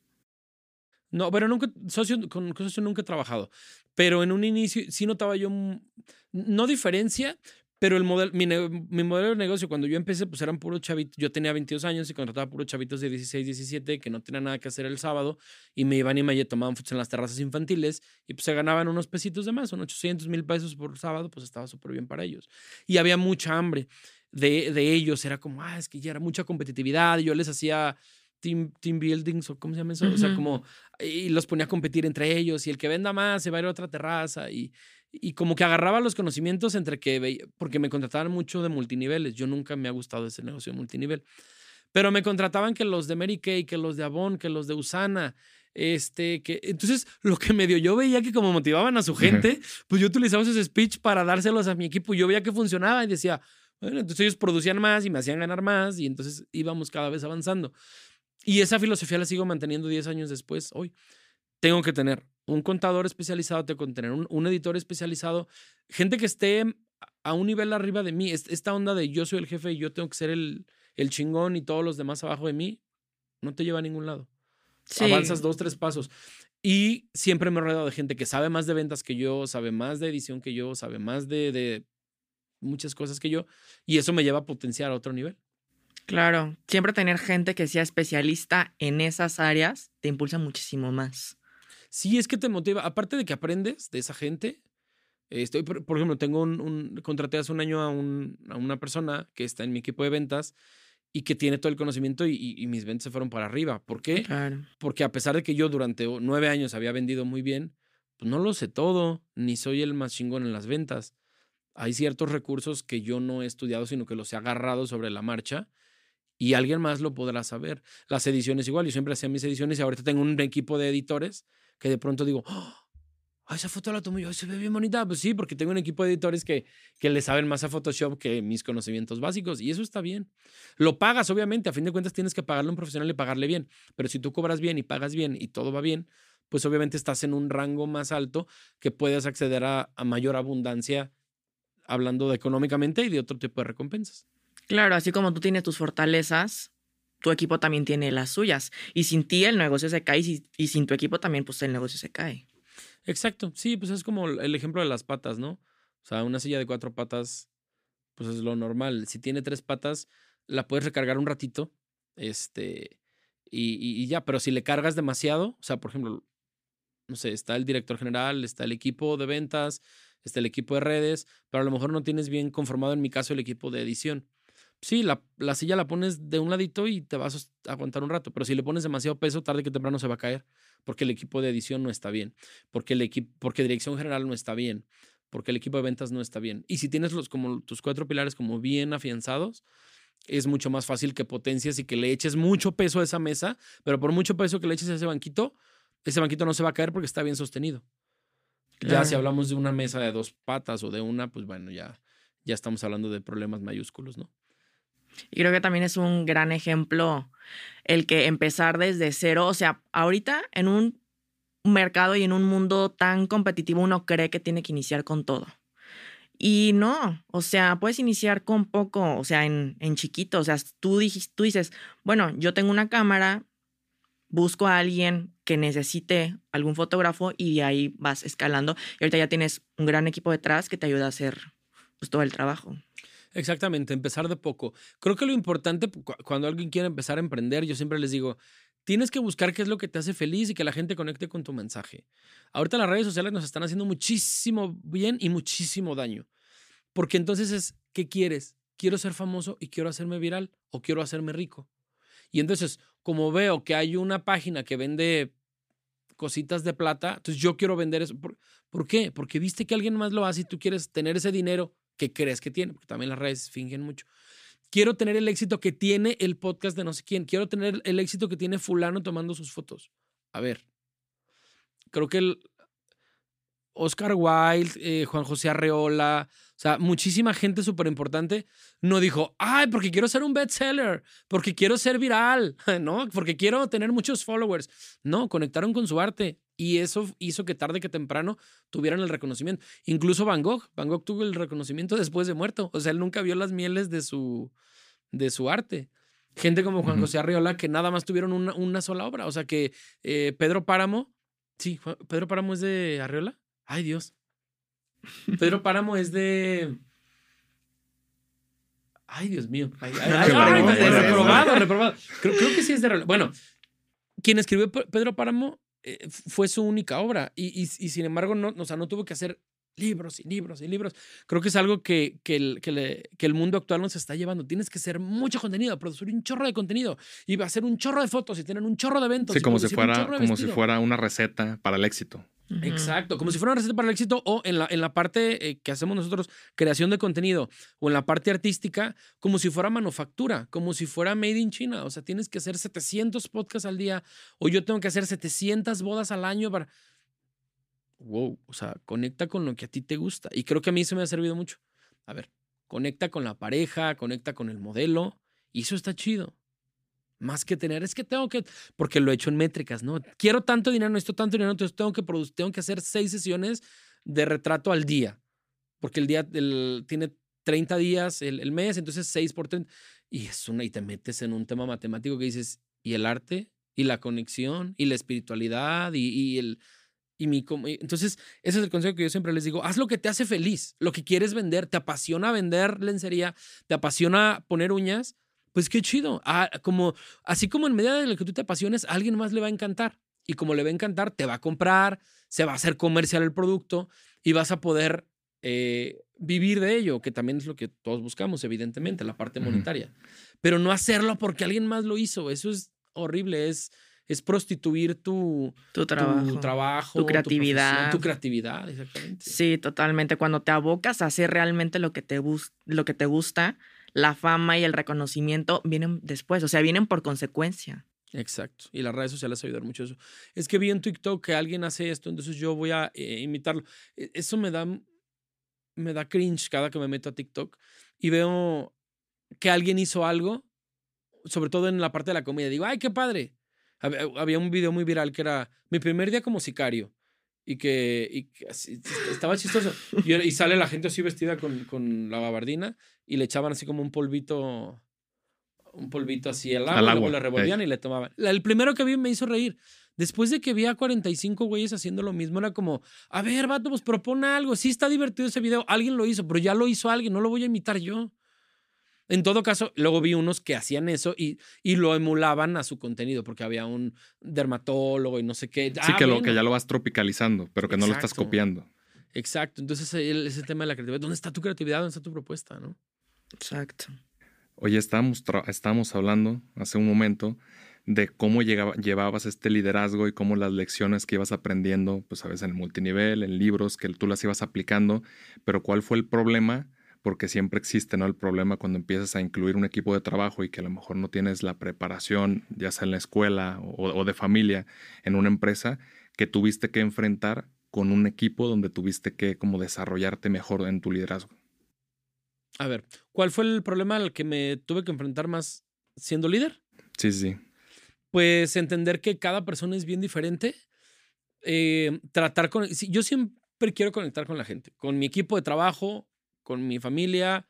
No, pero nunca, socio, con socio nunca he trabajado. Pero en un inicio sí notaba yo, no diferencia, pero el modelo, mi, mi, modelo de negocio, cuando yo empecé, pues eran puros chavitos. Yo tenía 22 años y contrataba puros chavitos de 16, 17 que no tenían nada que hacer el sábado y me iban y me tomaban fotos en las terrazas infantiles y pues se ganaban unos pesitos de más, son 800 mil pesos por sábado, pues estaba súper bien para ellos. Y había mucha hambre de, de ellos, era como, ah, es que ya era mucha competitividad. Yo les hacía team, team buildings o cómo se llama eso, o sea, como, y los ponía a competir entre ellos y el que venda más se va a ir a otra terraza y y como que agarraba los conocimientos entre que, porque me contrataban mucho de multiniveles. Yo nunca me ha gustado ese negocio de multinivel. Pero me contrataban que los de Mary Kay, que los de Avon, que los de Usana. Este, que entonces lo que me dio, yo veía que como motivaban a su gente, pues yo utilizaba ese speech para dárselos a mi equipo. Yo veía que funcionaba y decía, Bueno, entonces ellos producían más y me hacían ganar más y entonces íbamos cada vez avanzando. Y esa filosofía la sigo manteniendo 10 años después, hoy. Tengo que tener un contador especializado, tengo que tener un, editor especializado, gente que esté a un nivel arriba de mí. Esta onda de yo soy el jefe y yo tengo que ser el, el chingón y todos los demás abajo de mí, no te lleva a ningún lado. Avanzas dos, tres pasos. Y siempre me he rodeado de gente que sabe más de ventas que yo, sabe más de edición que yo, sabe más de, de muchas cosas que yo. Y eso me lleva a potenciar a otro nivel. Claro, siempre tener gente que sea especialista en esas áreas te impulsa muchísimo más. Sí, es que te motiva. Aparte de que aprendes de esa gente, estoy, por, ejemplo, tengo un, un, contraté hace un año a, un, a una persona que está en mi equipo de ventas y que tiene todo el conocimiento y, mis ventas se fueron para arriba. ¿Por qué? Porque a pesar de que yo durante nueve años había vendido muy bien, pues no lo sé todo, ni soy el más chingón en las ventas. Hay ciertos recursos que yo no he estudiado, sino que los he agarrado sobre la marcha y alguien más lo podrá saber. Las ediciones igual, yo siempre hacía mis ediciones y ahorita tengo un equipo de editores que de pronto digo, ¡Oh! Esa foto la tomé yo, se ve bien bonita. Pues sí, porque tengo un equipo de editores que, que le saben más a Photoshop que mis conocimientos básicos y eso está bien. Lo pagas, obviamente, a fin de cuentas tienes que pagarle a un profesional y pagarle bien, pero si tú cobras bien y pagas bien y todo va bien, pues obviamente estás en un rango más alto que puedes acceder a, a mayor abundancia hablando de económicamente y de otro tipo de recompensas. Claro, así como tú tienes tus fortalezas, tu equipo también tiene las suyas. Y sin ti el negocio se cae y, sin tu equipo también, pues el negocio se cae. Exacto, sí, pues es como el ejemplo de las patas, ¿no? O sea, una silla de cuatro patas, pues es lo normal. Si tiene tres patas, la puedes recargar un ratito, este, y, y, ya, pero si le cargas demasiado, o sea, por ejemplo, no sé, está el director general, está el equipo de ventas, está el equipo de redes, pero a lo mejor no tienes bien conformado, en mi caso, el equipo de edición. Sí, la, la silla la pones de un ladito y te vas a aguantar un rato, pero si le pones demasiado peso, tarde que temprano se va a caer porque el equipo de edición no está bien, porque el equipo, porque dirección general no está bien, porque el equipo de ventas no está bien. Y si tienes los como tus cuatro pilares como bien afianzados, es mucho más fácil que potencias y que le eches mucho peso a esa mesa, pero por mucho peso que le eches a ese banquito, ese banquito no se va a caer porque está bien sostenido. Ya si hablamos de una mesa de dos patas o de una, pues bueno, ya, ya estamos hablando de problemas mayúsculos, ¿no? Y creo que también es un gran ejemplo el que empezar desde cero, o sea, ahorita en un mercado y en un mundo tan competitivo uno cree que tiene que iniciar con todo. Y no, o sea, puedes iniciar con poco, o sea, en, en chiquito, o sea, tú, tú dices, bueno, yo tengo una cámara, busco a alguien que necesite algún fotógrafo y ahí vas escalando. Y ahorita ya tienes un gran equipo detrás que te ayuda a hacer pues, todo el trabajo. Exactamente, empezar de poco. Creo que lo importante cuando alguien quiere empezar a emprender, yo siempre les digo, tienes que buscar qué es lo que te hace feliz y que la gente conecte con tu mensaje. Ahorita las redes sociales nos están haciendo muchísimo bien y muchísimo daño. Porque entonces es, ¿qué quieres? Quiero ser famoso y quiero hacerme viral o quiero hacerme rico. Y entonces, como veo que hay una página que vende cositas de plata, entonces yo quiero vender eso. ¿Por, ¿Por, qué? Porque viste que alguien más lo hace y tú quieres tener ese dinero que crees que tiene, porque también las redes fingen mucho. Quiero tener el éxito que tiene el podcast de no sé quién. Quiero tener el éxito que tiene fulano tomando sus fotos. A ver, creo que el Oscar Wilde, eh, Juan José Arreola, o sea, muchísima gente súper importante no dijo, ay, porque quiero ser un bestseller, porque quiero ser viral, ¿no? Porque quiero tener muchos followers. No, conectaron con su arte y eso hizo que tarde que temprano tuvieran el reconocimiento. Incluso Van Gogh, Van Gogh tuvo el reconocimiento después de muerto. O sea, él nunca vio las mieles de su, de su arte. Gente como Juan José Arriola que nada más tuvieron una, una sola obra. O sea, que eh, Pedro Páramo, sí, Pedro Páramo es de Arriola. Ay, Dios. Pedro Páramo es de... Ay, Dios mío. Ay, reprobado, reprobado. Creo, creo, que sí es de... Bueno, quien escribió Pedro Páramo eh, fue su única obra y, y, sin embargo no, o sea, no tuvo que hacer libros y libros y libros. Creo que es algo que, que, el, que, que, el mundo actual nos está llevando. Tienes que hacer mucho contenido, producir un chorro de contenido y va a hacer un chorro de fotos y tener un chorro de eventos. Sí, como, si fuera, como si fuera una receta para el éxito. Exacto, como si fuera una receta para el éxito o en la, en la parte eh, que hacemos nosotros, creación de contenido o en la parte artística, como si fuera manufactura, como si fuera made in China. O sea, tienes que hacer 700 podcasts al día o yo tengo que hacer 700 bodas al año para... Wow, o sea, conecta con lo que a ti te gusta. Y creo que a mí eso me ha servido mucho. A ver, conecta con la pareja, conecta con el modelo, y eso está chido. Más que tener, es que tengo que, porque lo he hecho en métricas, ¿no? Quiero tanto dinero, necesito tanto dinero, entonces tengo que, tengo que hacer seis sesiones de retrato al día, porque el día tiene 30 días el, mes, entonces 6 por 30. Y es una, y te metes en un tema matemático que dices, ¿y el arte? ¿Y la conexión? ¿Y la espiritualidad? ¿Y, y el, y mi, entonces, ese es el consejo que yo siempre les digo, haz lo que te hace feliz, lo que quieres vender, te apasiona vender lencería, te apasiona poner uñas, pues qué chido. Ah, como, así como en medida de lo que tú te apasiones, a alguien más le va a encantar. Y como le va a encantar, te va a comprar, se va a hacer comercial el producto y vas a poder eh, vivir de ello, que también es lo que todos buscamos, evidentemente, la parte monetaria. Pero no hacerlo porque alguien más lo hizo, eso es horrible, es es prostituir tu, tu trabajo, tu, trabajo, tu creatividad. Tu, creatividad, exactamente. Sí, totalmente. Cuando te abocas a hacer realmente lo que te, lo que te gusta, la fama y el reconocimiento vienen después, o sea, vienen por consecuencia. Exacto. Y las redes sociales ayudan mucho eso. Es que vi en TikTok que alguien hace esto, entonces yo voy a eh, imitarlo. E, eso me da, me da cringe cada que me meto a TikTok y veo que alguien hizo algo, sobre todo en la parte de la comida. Digo, ay, qué padre. Había un video muy viral que era mi primer día como sicario y que, estaba chistoso. Y, sale la gente así vestida con, con, la gabardina y le echaban así como un polvito, un polvito así al agua, luego le revolvían y le tomaban. El primero que vi me hizo reír. Después de que vi a 45 güeyes haciendo lo mismo, era como, a ver, vato, pues propone algo. Sí está divertido ese video, alguien lo hizo, pero ya lo hizo alguien, no lo voy a imitar yo. En todo caso, luego vi unos que hacían eso y, y lo emulaban a su contenido, porque había un dermatólogo y no sé qué. Sí, que, lo, que ya lo vas tropicalizando, pero que no lo estás copiando. Exacto. Entonces, ese tema de la creatividad. ¿Dónde está tu creatividad? ¿Dónde está tu propuesta? ¿no? Exacto. Oye, estábamos, estábamos hablando hace un momento de cómo llegaba, llevabas este liderazgo y cómo las lecciones que ibas aprendiendo, pues a veces en el multinivel, en libros, que tú las ibas aplicando, pero ¿cuál fue el problema? Porque siempre existe ¿no? el problema cuando empiezas a incluir un equipo de trabajo y que a lo mejor no tienes la preparación, ya sea en la escuela o, de familia, en una empresa, que tuviste que enfrentar con un equipo donde tuviste que como desarrollarte mejor en tu liderazgo. A ver, ¿cuál fue el problema al que me tuve que enfrentar más siendo líder? Sí, sí. Pues entender que cada persona es bien diferente. Eh, tratar con. Yo siempre quiero conectar con la gente, con mi equipo de trabajo, con mi familia,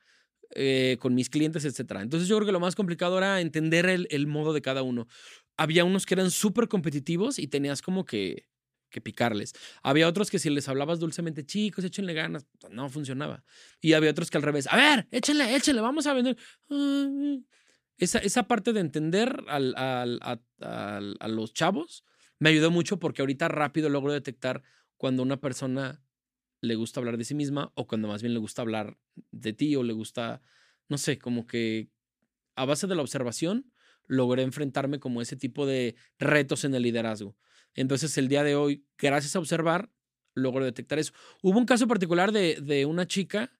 eh, con mis clientes, etc. Entonces yo creo que lo más complicado era entender el, modo de cada uno. Había unos que eran súper competitivos y tenías como que, que picarles. Había otros que si les hablabas dulcemente, chicos, échenle ganas, no funcionaba. Y había otros que al revés, a ver, échenle, échenle, vamos a vender. Esa, esa parte de entender a, a los chavos me ayudó mucho porque ahorita rápido logro detectar cuando una persona le gusta hablar de sí misma o cuando más bien le gusta hablar de ti o le gusta, no sé, como que a base de la observación logré enfrentarme como ese tipo de retos en el liderazgo. Entonces el día de hoy, gracias a observar, logro detectar eso. Hubo un caso particular de, de una chica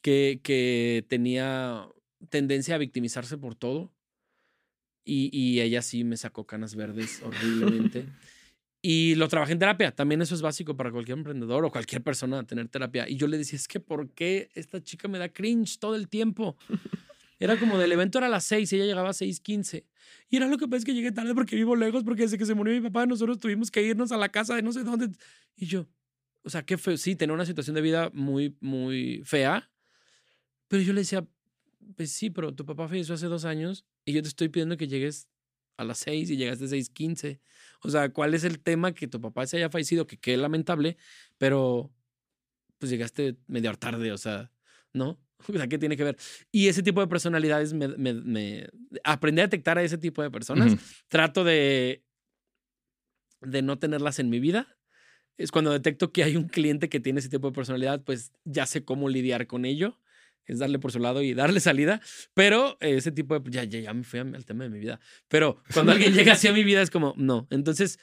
que, que tenía tendencia a victimizarse por todo y, y ella sí me sacó canas verdes horriblemente. Y lo trabajé en terapia. También eso es básico para cualquier emprendedor o cualquier persona tener terapia. Y yo le decía, es que ¿por qué esta chica me da cringe todo el tiempo? Era como del evento era a las 6 y ella llegaba a 6.15. Y era lo que pasa es que llegué tarde porque vivo lejos, porque desde que se murió mi papá nosotros tuvimos que irnos a la casa de no sé dónde. Y yo, o sea, qué feo. Sí, tenía una situación de vida muy, muy fea. Pero yo le decía, pues sí, pero tu papá falleció hace dos años y yo te estoy pidiendo que llegues a las 6 y llegaste a 6.15. O sea, ¿cuál es el tema que tu papá se haya fallecido? Que qué lamentable, pero pues llegaste medio tarde, o sea, ¿no? O sea, ¿qué tiene que ver? Y ese tipo de personalidades, me, me, aprendí a detectar a ese tipo de personas. Trato de, de no tenerlas en mi vida. Es cuando detecto que hay un cliente que tiene ese tipo de personalidad, pues ya sé cómo lidiar con ello es darle por su lado y darle salida. Pero ese tipo de. Ya, ya, ya me fui al tema de mi vida. Pero cuando alguien llega así a mi vida es como, no. Entonces,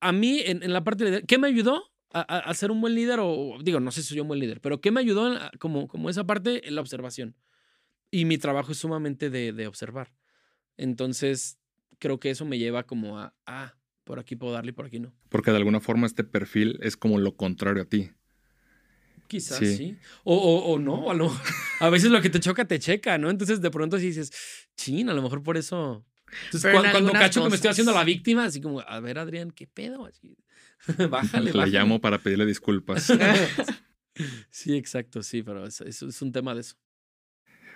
a mí, en, la parte de. ¿Qué me ayudó a, ser un buen líder? O digo, no sé si soy un buen líder, pero ¿qué me ayudó como, como esa parte? En la observación. Y mi trabajo es sumamente de, de observar. Entonces, creo que eso me lleva como a, ah, por aquí puedo darle y por aquí no. Porque de alguna forma este perfil es como lo contrario a ti Quizás sí. O, o, o, no, a, lo, a veces lo que te choca te checa, ¿no? Entonces de pronto sí dices, chin, a lo mejor por eso. Entonces, cuando, cacho que me estoy haciendo la víctima, así como, a ver, Adrián, ¿qué pedo? Así, bájale, Le llamo para pedirle disculpas. sí, exacto, sí, pero eso es un tema de eso.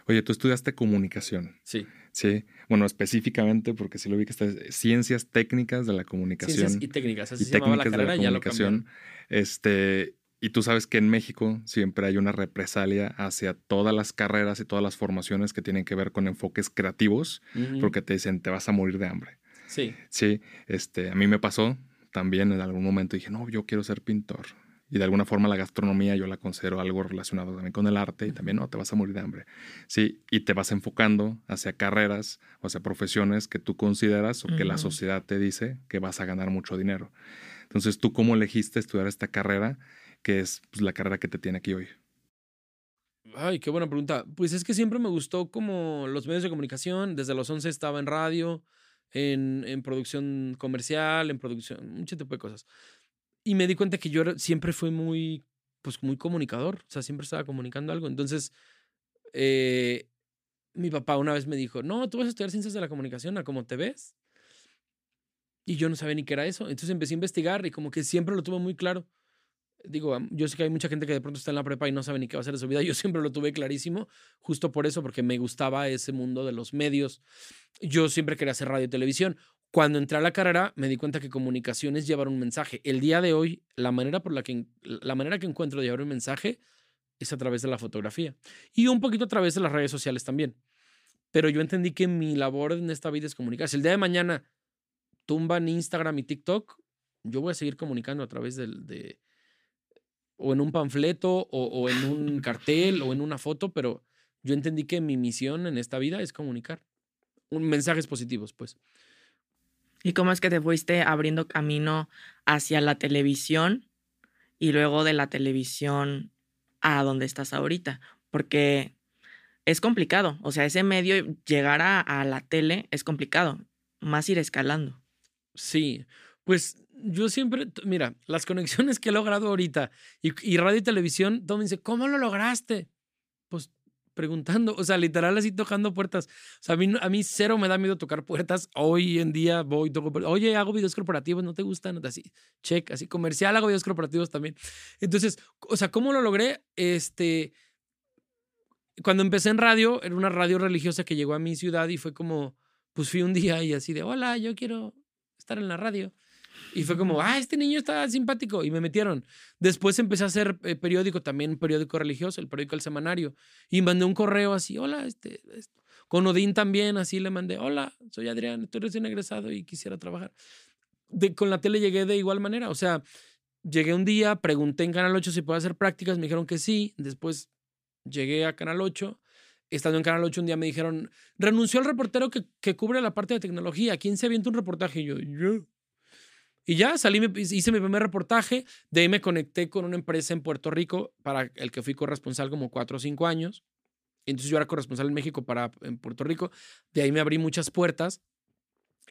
Oye, tú estudiaste comunicación. Sí. Sí. Bueno, específicamente, porque si lo vi que estás ciencias técnicas de la comunicación. Ciencias y técnicas, así y se técnicas la carrera, de la comunicación. este, y tú sabes que en México siempre hay una represalia hacia todas las carreras y todas las formaciones que tienen que ver con enfoques creativos, porque te dicen, te vas a morir de hambre. Sí. Sí, este, a mí me pasó también en algún momento, dije, no, yo quiero ser pintor. Y de alguna forma la gastronomía yo la considero algo relacionado también con el arte y también no, te vas a morir de hambre. Sí, y te vas enfocando hacia carreras o hacia profesiones que tú consideras o que la sociedad te dice que vas a ganar mucho dinero. Entonces, ¿tú cómo elegiste estudiar esta carrera que es pues, la carrera que te tiene aquí hoy? Ay, qué buena pregunta. Pues es que siempre me gustó como los medios de comunicación. Desde los 11 estaba en radio, en, en producción comercial, en producción, mucho tipo de cosas. Y me di cuenta que yo siempre fui muy, pues muy comunicador, o sea, siempre estaba comunicando algo. Entonces, eh, mi papá una vez me dijo, no, tú vas a estudiar ciencias de la comunicación, ¿a cómo te ves? Y yo no sabía ni qué era eso. Entonces empecé a investigar y como que siempre lo tuve muy claro. Digo, yo sé que hay mucha gente que de pronto está en la prepa y no sabe ni qué va a hacer de su vida. Yo siempre lo tuve clarísimo, justo por eso, porque me gustaba ese mundo de los medios. Yo siempre quería hacer radio y televisión. Cuando entré a la carrera, me di cuenta que comunicación es llevar un mensaje. El día de hoy, la manera por la que, la manera que encuentro de llevar un mensaje es a través de la fotografía y un poquito a través de las redes sociales también. Pero yo entendí que mi labor en esta vida es comunicar. Si el día de mañana tumban Instagram y TikTok, yo voy a seguir comunicando a través del, de, o en un panfleto, o, o en un cartel, o en una foto, pero yo entendí que mi misión en esta vida es comunicar. Un, mensajes positivos, pues. ¿Y cómo es que te fuiste abriendo camino hacia la televisión y luego de la televisión a donde estás ahorita? Porque es complicado, o sea, ese medio, llegar a, la tele es complicado, más ir escalando. Sí, pues yo siempre, mira, las conexiones que he logrado ahorita y, radio y televisión, todo me dice, ¿cómo lo lograste? Pues preguntando, o sea, literal así tocando puertas. O sea, a mí, a mí cero me da miedo tocar puertas. Hoy en día voy, toco Oye, hago videos corporativos, ¿no te gustan? Así, check, así comercial, hago videos corporativos también. Entonces, o sea, ¿cómo lo logré? Este, cuando empecé en radio, era una radio religiosa que llegó a mi ciudad y fue como, pues fui un día y así de, hola, yo quiero estar en la radio. Y fue como, ah, este niño está simpático. Y me metieron. Después empecé a hacer eh, periódico, también periódico religioso, el periódico El Semanario. Y mandé un correo así, hola, este, con Odín también, así le mandé, hola, soy Adrián, estoy recién egresado y quisiera trabajar. De, con la tele llegué de igual manera. O sea, llegué un día, pregunté en Canal 8 si puedo hacer prácticas, me dijeron que sí. Después llegué a Canal 8. Estando en Canal 8 un día me dijeron, renunció el reportero que, que cubre la parte de tecnología. ¿Quién se avienta un reportaje? Y yo, yo. Y ya salí, hice mi primer reportaje, de ahí me conecté con una empresa en Puerto Rico para el que fui corresponsal como cuatro o cinco años. Entonces yo era corresponsal en México para en Puerto Rico, de ahí me abrí muchas puertas.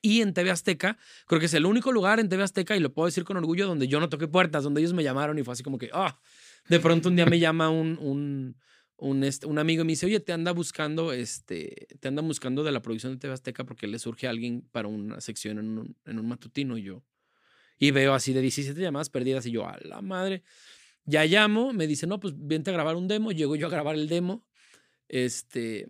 Y en TV Azteca, creo que es el único lugar en TV Azteca, y lo puedo decir con orgullo, donde yo no toqué puertas, donde ellos me llamaron y fue así como que, ah, de pronto un día me llama un, un, un, este, un, amigo me dice, oye, te anda buscando, este, te anda buscando de la producción de TV Azteca porque le surge a alguien para una sección en un, en un matutino. Y yo, y veo así de 17 llamadas perdidas y yo, a la madre. Ya llamo, me dice, no, pues vente a grabar un demo. Llego yo a grabar el demo. Este,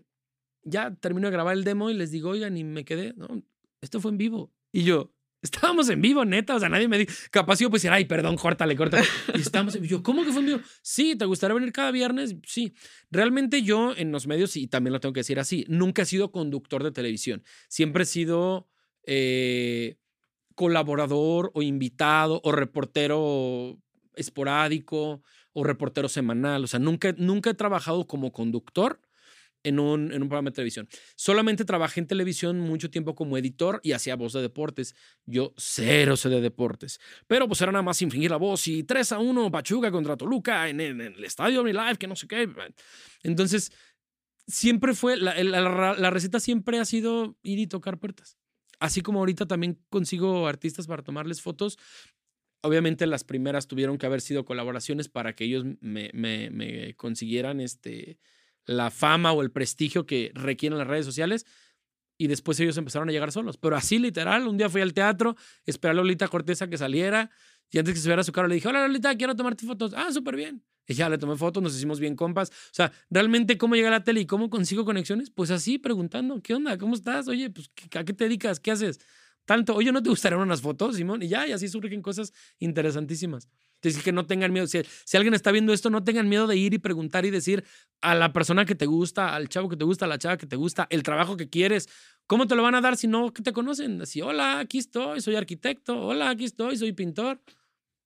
ya termino de grabar el demo y les digo, oigan, y me quedé, no, esto fue en vivo. Y yo, estábamos en vivo, neta. O sea, nadie me dijo, capaz yo pues decir, ay, perdón, córtale, córtale. Y estamos en vivo. Yo, ¿cómo que fue en vivo? Sí, ¿te gustaría venir cada viernes? Sí. Realmente yo en los medios, y también lo tengo que decir así, nunca he sido conductor de televisión. Siempre he sido. Eh, colaborador o invitado o reportero esporádico o reportero semanal. O sea, nunca, nunca he trabajado como conductor en un, en un programa de televisión. Solamente trabajé en televisión mucho tiempo como editor y hacía voz de deportes. Yo cero sé de deportes. Pero pues era nada más infringir la voz y 3 a 1 Pachuca contra Toluca en, el estadio de mi live, que no sé qué. Entonces, siempre fue, la, la receta siempre ha sido ir y tocar puertas así como ahorita también consigo artistas para tomarles fotos, Obviamente las primeras tuvieron que haber sido colaboraciones para que ellos me, consiguieran este, la fama o el prestigio que requieren las redes sociales. Y después ellos empezaron a llegar solos. Pero así literal, un día fui al teatro, esperé a Lolita Corteza que saliera. Y antes que se viera su cara, le dije, hola Lolita, quiero tomarte fotos. Ah, súper bien. Y ya le tomé fotos, nos hicimos bien compas. O sea, realmente, ¿cómo llega a la tele y cómo consigo conexiones? Pues así, preguntando, ¿qué onda? ¿Cómo estás? Oye, pues, ¿a qué te dedicas? ¿Qué haces? Tanto, oye, ¿no te gustarían unas fotos, Simón? Y ya, y así surgen cosas interesantísimas. Entonces, que no tengan miedo. Si, si alguien está viendo esto, no tengan miedo de ir y preguntar y decir a la persona que te gusta, al chavo que te gusta, a la chava que te gusta, el trabajo que quieres. ¿Cómo te lo van a dar si no que te conocen? Así, hola, aquí estoy, soy arquitecto. Hola, aquí estoy, soy pintor.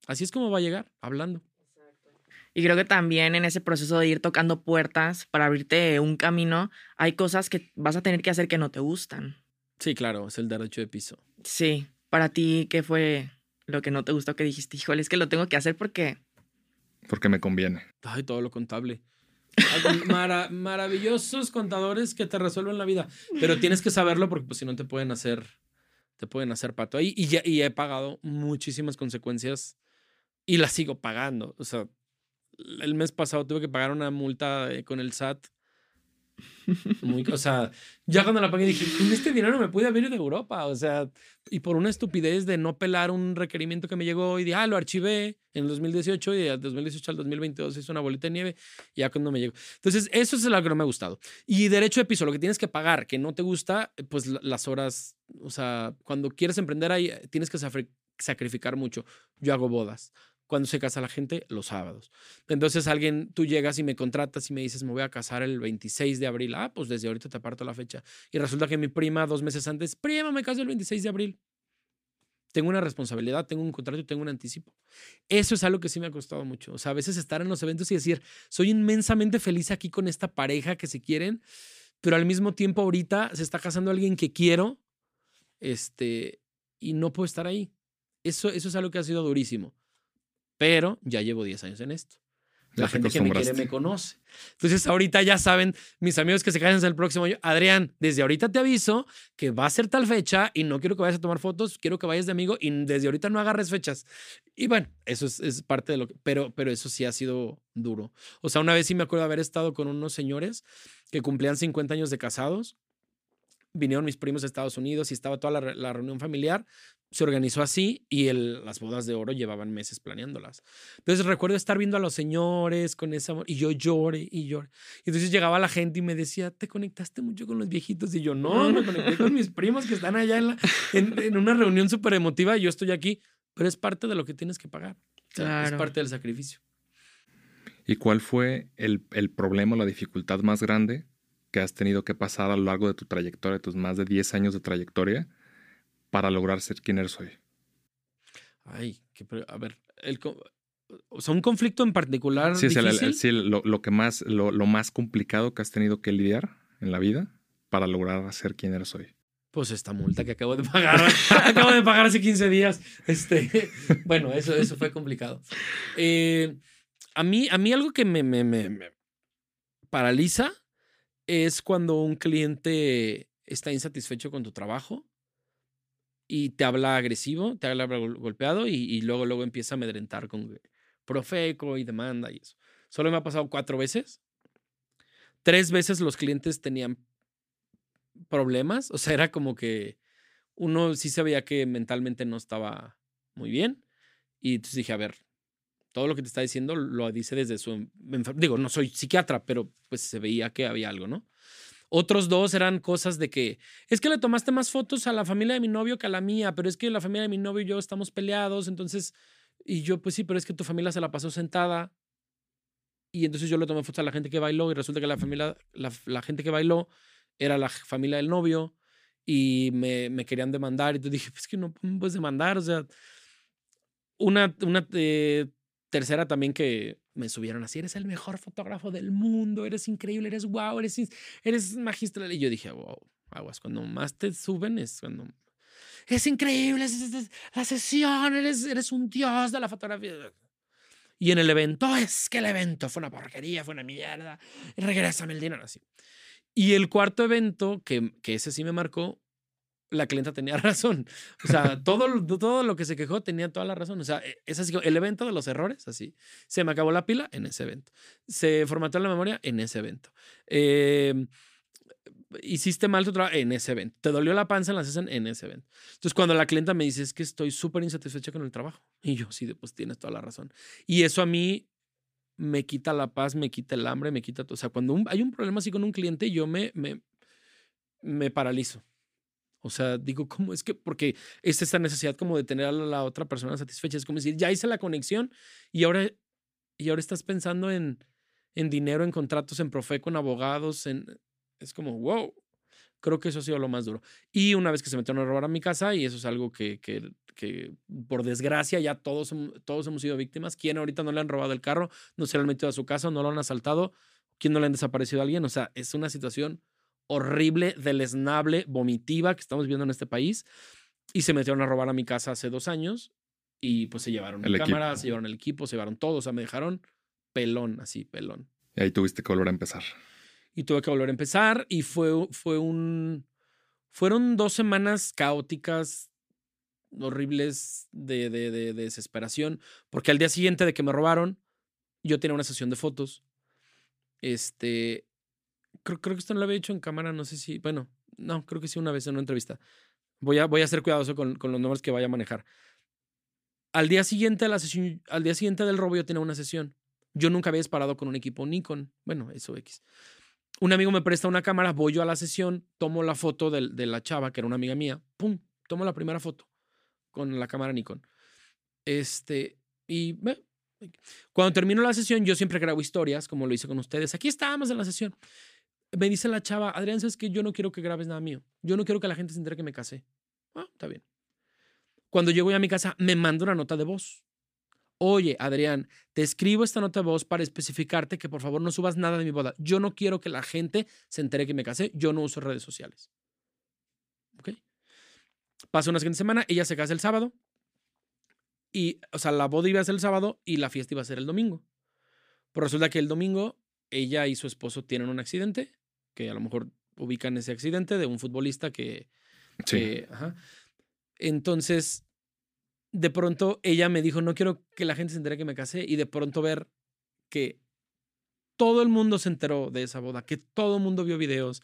Así es como va a llegar, hablando. Y creo que también en ese proceso de ir tocando puertas para abrirte un camino, hay cosas que vas a tener que hacer que no te gustan. Sí, claro, es el derecho de piso. Sí, para ti, ¿qué fue lo que no te gustó que dijiste? Híjole, es que lo tengo que hacer porque... Porque me conviene. Ay, todo lo contable. Mara maravillosos contadores que te resuelven la vida. Pero tienes que saberlo porque pues, si no te pueden hacer, te pueden hacer pato ahí. Y, ya, y he pagado muchísimas consecuencias y las sigo pagando. O sea, el mes pasado tuve que pagar una multa eh, con el SAT muy, o sea, ya cuando la pagué dije, con este dinero me pude haber de Europa. O sea, y por una estupidez de no pelar un requerimiento que me llegó y dije, ah, lo archivé en el 2018 y del 2018 al 2022 hizo una bolita de nieve y ya cuando me llegó. Entonces, eso es lo que no me ha gustado. Y derecho de piso, lo que tienes que pagar, que no te gusta, pues las horas, o sea, cuando quieres emprender ahí, tienes que sacrificar mucho. Yo hago bodas cuando se casa la gente, los sábados. Entonces alguien, tú llegas y me contratas y me dices, me voy a casar el 26 de abril. Ah, pues desde ahorita te aparto la fecha. Y resulta que mi prima, dos meses antes, prima, me caso el 26 de abril. Tengo una responsabilidad, tengo un contrato tengo un anticipo. Eso es algo que sí me ha costado mucho. O sea, a veces estar en los eventos y decir, soy inmensamente feliz aquí con esta pareja que se quieren, pero al mismo tiempo ahorita se está casando alguien que quiero, este, y no puedo estar ahí. Eso, eso es algo que ha sido durísimo pero ya llevo 10 años en esto. La gente que me quiere me conoce. Entonces, ahorita ya saben, mis amigos que se casan el próximo año, Adrián, desde ahorita te aviso que va a ser tal fecha y no quiero que vayas a tomar fotos, quiero que vayas de amigo y desde ahorita no agarres fechas. Y bueno, eso es, es parte de lo que, pero, pero eso sí ha sido duro. O sea, una vez sí me acuerdo haber estado con unos señores que cumplían 50 años de casados vinieron mis primos de Estados Unidos y estaba toda la, reunión familiar. Se organizó así y el, las bodas de oro llevaban meses planeándolas. Entonces recuerdo estar viendo a los señores con ese amor y yo lloré y lloré. Y entonces llegaba la gente y me decía, ¿te conectaste mucho con los viejitos? Y yo, no, me conecté con mis primos que están allá en, en, una reunión súper emotiva y yo estoy aquí. Pero es parte de lo que tienes que pagar. Es parte del sacrificio. ¿Y cuál fue el, el problema, la dificultad más grande que has tenido que pasar a lo largo de tu trayectoria, de tus más de 10 años de trayectoria, para lograr ser quien eres hoy? Ay, a ver, el, o sea, un conflicto en particular. Sí, sí lo, que más, lo, más complicado que has tenido que lidiar en la vida para lograr ser quien eres hoy. Pues esta multa que acabo de pagar, acabo de pagar hace 15 días. Este, bueno, eso, eso fue complicado. Eh, a, mí, a mí algo que me, me, me paraliza es cuando un cliente está insatisfecho con tu trabajo y te habla agresivo, te habla golpeado y, luego, luego empieza a amedrentar con profeco y demanda y eso. Solo me ha pasado cuatro veces. Tres veces los clientes tenían problemas, o sea, era como que uno sí se veía que mentalmente no estaba muy bien y entonces dije, a ver, todo lo que te está diciendo lo dice desde su... Digo, no soy psiquiatra, pero pues se veía que había algo, ¿no? Otros dos eran cosas de que, es que le tomaste más fotos a la familia de mi novio que a la mía, pero es que la familia de mi novio y yo estamos peleados, entonces, y yo pues sí, pero es que tu familia se la pasó sentada. Y entonces yo le tomé fotos a la gente que bailó y resulta que la familia, la, gente que bailó era la familia del novio y me, me querían demandar. Y tú dije, pues que no puedes demandar, o sea, una, una eh, tercera también que me subieron así, eres el mejor fotógrafo del mundo, eres increíble, eres wow, eres, eres magistral. Y yo dije, wow, aguas, cuando más te suben es cuando... Es increíble, es, la sesión, eres, eres un dios de la fotografía. Y en el evento, es que el evento fue una porquería, fue una mierda, regrésame el dinero así. Y el cuarto evento, que, que ese sí me marcó, la clienta tenía razón. O sea, todo, todo lo que se quejó tenía toda la razón. O sea, e, es así, el evento de los errores, así. Se me acabó la pila en ese evento. Se formateó la memoria en ese evento. Eh, hiciste mal tu trabajo en ese evento. Te dolió la panza en la sesión en ese evento. Entonces, cuando la clienta me dice, es que estoy súper insatisfecha con el trabajo. Y yo, sí, pues tienes toda la razón. Y eso a mí me quita la paz, me quita el hambre, me quita todo. O sea, cuando hay un problema así con un cliente, yo me, me, me paralizo. O sea, digo, ¿cómo es que? Porque es esta necesidad como de tener a la otra persona satisfecha. Es como decir, ya hice la conexión y ahora, y ahora estás pensando en, en dinero, en contratos, en profe, con abogados. En, es como, wow. Creo que eso ha sido lo más duro. Y una vez que se metieron a robar a mi casa, y eso es algo que, que, que por desgracia ya todos, todos hemos sido víctimas. ¿Quién ahorita no le han robado el carro? ¿No se le han metido a su casa? ¿No lo han asaltado? ¿Quién no le han desaparecido a alguien? O sea, es una situación horrible, deleznable, vomitiva que estamos viendo en este país. Y se metieron a robar a mi casa hace dos años y pues se llevaron el cámara, se llevaron el equipo, se llevaron todo. O sea, me dejaron pelón, así, pelón. Y ahí tuviste que volver a empezar. Y tuve que volver a empezar y fue, fue un... Fueron dos semanas caóticas, horribles de, de, de, de desesperación, porque al día siguiente de que me robaron, yo tenía una sesión de fotos. Este, creo, creo que esto no lo había hecho en cámara, no sé si, bueno, no, creo que sí una vez en una entrevista. Voy a, voy a ser cuidadoso con, con los nombres que vaya a manejar. Al día siguiente de la sesión, al día siguiente del robo yo tenía una sesión. Yo nunca había disparado con un equipo Nikon, bueno, eso X. Un amigo me presta una cámara, voy yo a la sesión, tomo la foto de, de la chava, que era una amiga mía, pum, tomo la primera foto con la cámara Nikon. Este, y cuando termino la sesión, yo siempre grabo historias, como lo hice con ustedes. Aquí estábamos en la sesión me dice la chava, Adrián, sabes que yo no quiero que grabes nada mío. Yo no quiero que la gente se entere que me casé. Ah, está bien. Cuando llego a mi casa, me manda una nota de voz. Oye, Adrián, te escribo esta nota de voz para especificarte que por favor no subas nada de mi boda. Yo no quiero que la gente se entere que me casé. Yo no uso redes sociales. ¿Ok? Pasa una siguiente semana, ella se casa el sábado. Y, o sea, la boda iba a ser el sábado y la fiesta iba a ser el domingo. Pero resulta que el domingo ella y su esposo tienen un accidente que a lo mejor ubican ese accidente de un futbolista que... Sí. Entonces, de pronto ella me dijo, no quiero que la gente se entere que me casé y de pronto ver que todo el mundo se enteró de esa boda, que todo el mundo vio videos,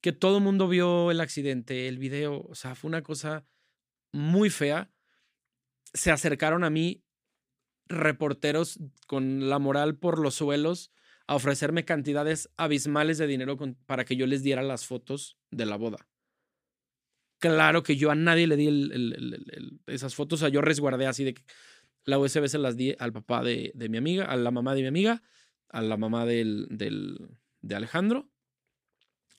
que todo el mundo vio el accidente, el video, o sea, fue una cosa muy fea. Se acercaron a mí reporteros con la moral por los suelos a ofrecerme cantidades abismales de dinero para que yo les diera las fotos de la boda. Claro que yo a nadie le di esas fotos, o sea, yo resguardé así de que la USB se las di al papá de, mi amiga, a la mamá de mi amiga, a la mamá de Alejandro.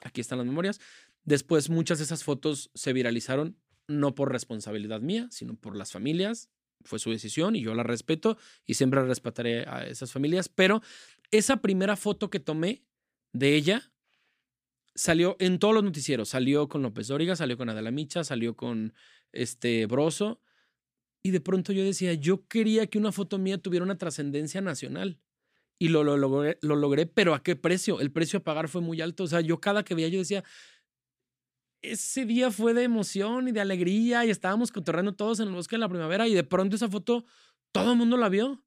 Aquí están las memorias. Después muchas de esas fotos se viralizaron, no por responsabilidad mía, sino por las familias. Fue su decisión y yo la respeto y siempre respetaré a esas familias, pero esa primera foto que tomé de ella salió en todos los noticieros. Salió con López Dóriga, salió con Adela Micha, salió con este Broso. Y de pronto yo decía, yo quería que una foto mía tuviera una trascendencia nacional. Y lo, lo, logré, lo logré, pero ¿a qué precio? El precio a pagar fue muy alto. O sea, yo cada que veía, yo decía, ese día fue de emoción y de alegría y estábamos cotorreando todos en el bosque de la primavera y de pronto esa foto todo el mundo la vio.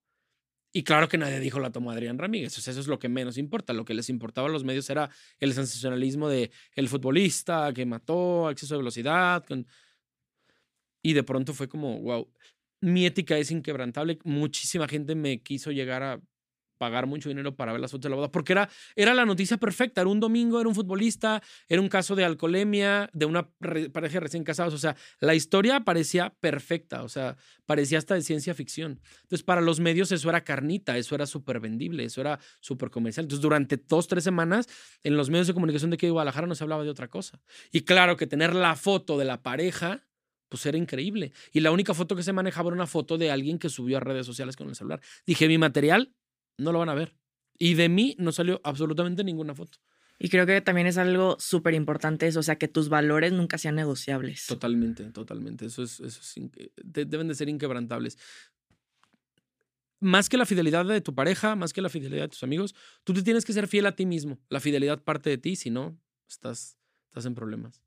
Y claro que nadie dijo la tomó Adrián Ramírez. eso es lo que menos importa. Lo que les importaba a los medios era el sensacionalismo de el futbolista que mató, exceso de velocidad. Y de pronto fue como, wow, mi ética es inquebrantable. Muchísima gente me quiso llegar a pagar mucho dinero para ver las fotos de la boda, porque era, era la noticia perfecta, era un domingo, era un futbolista, era un caso de alcoholemia, de una pareja recién casados, o sea, la historia parecía perfecta, o sea, parecía hasta de ciencia ficción. Entonces, para los medios eso era carnita, eso era súper vendible, eso era súper comercial. Entonces, durante dos, tres semanas, en los medios de comunicación de que Guadalajara no se hablaba de otra cosa. Y claro que tener la foto de la pareja pues era increíble. Y la única foto que se manejaba era una foto de alguien que subió a redes sociales con el celular. Dije, mi material no lo van a ver. Y de mí no salió absolutamente ninguna foto. Y creo que también es algo súper importante eso, o sea, que tus valores nunca sean negociables. Totalmente, totalmente. Eso es, eso deben de ser inquebrantables. Más que la fidelidad de tu pareja, más que la fidelidad de tus amigos, tú te tienes que ser fiel a ti mismo. La fidelidad parte de ti, si no, estás, estás en problemas.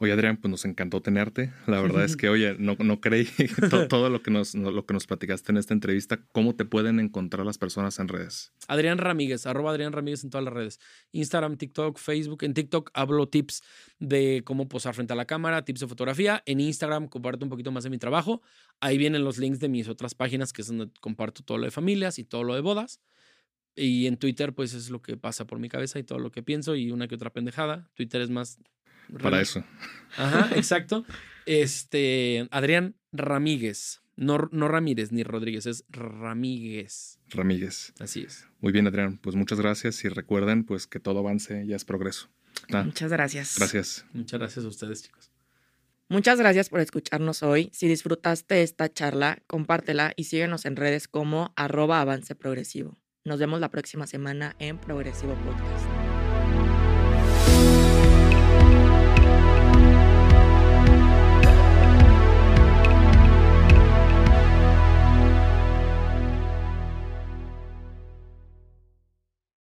Oye, Adrián, pues nos encantó tenerte. La verdad es que, oye, no, no creí todo, lo, que nos, lo que nos platicaste en esta entrevista. ¿Cómo te pueden encontrar las personas en redes? Adrián Ramírez, arroba Adrián Ramírez en todas las redes. Instagram, TikTok, Facebook. En TikTok hablo tips de cómo posar frente a la cámara, tips de fotografía. En Instagram comparto un poquito más de mi trabajo. Ahí vienen los links de mis otras páginas, que es donde comparto todo lo de familias y todo lo de bodas. Y en Twitter, pues es lo que pasa por mi cabeza y todo lo que pienso y una que otra pendejada. Twitter es más para eso. Ajá, exacto. Este, Adrián Ramírez. No, no Ramírez ni Rodríguez, es Ramírez. Ramírez. Así es. Muy bien, Adrián. Pues muchas gracias y recuerden pues que todo avance ya es progreso. Ah, muchas gracias. Gracias. Muchas gracias a ustedes, chicos. Muchas gracias por escucharnos hoy. Si disfrutaste esta charla, compártela y síguenos en redes como arroba avance progresivo. Nos vemos la próxima semana en Progresivo Podcast.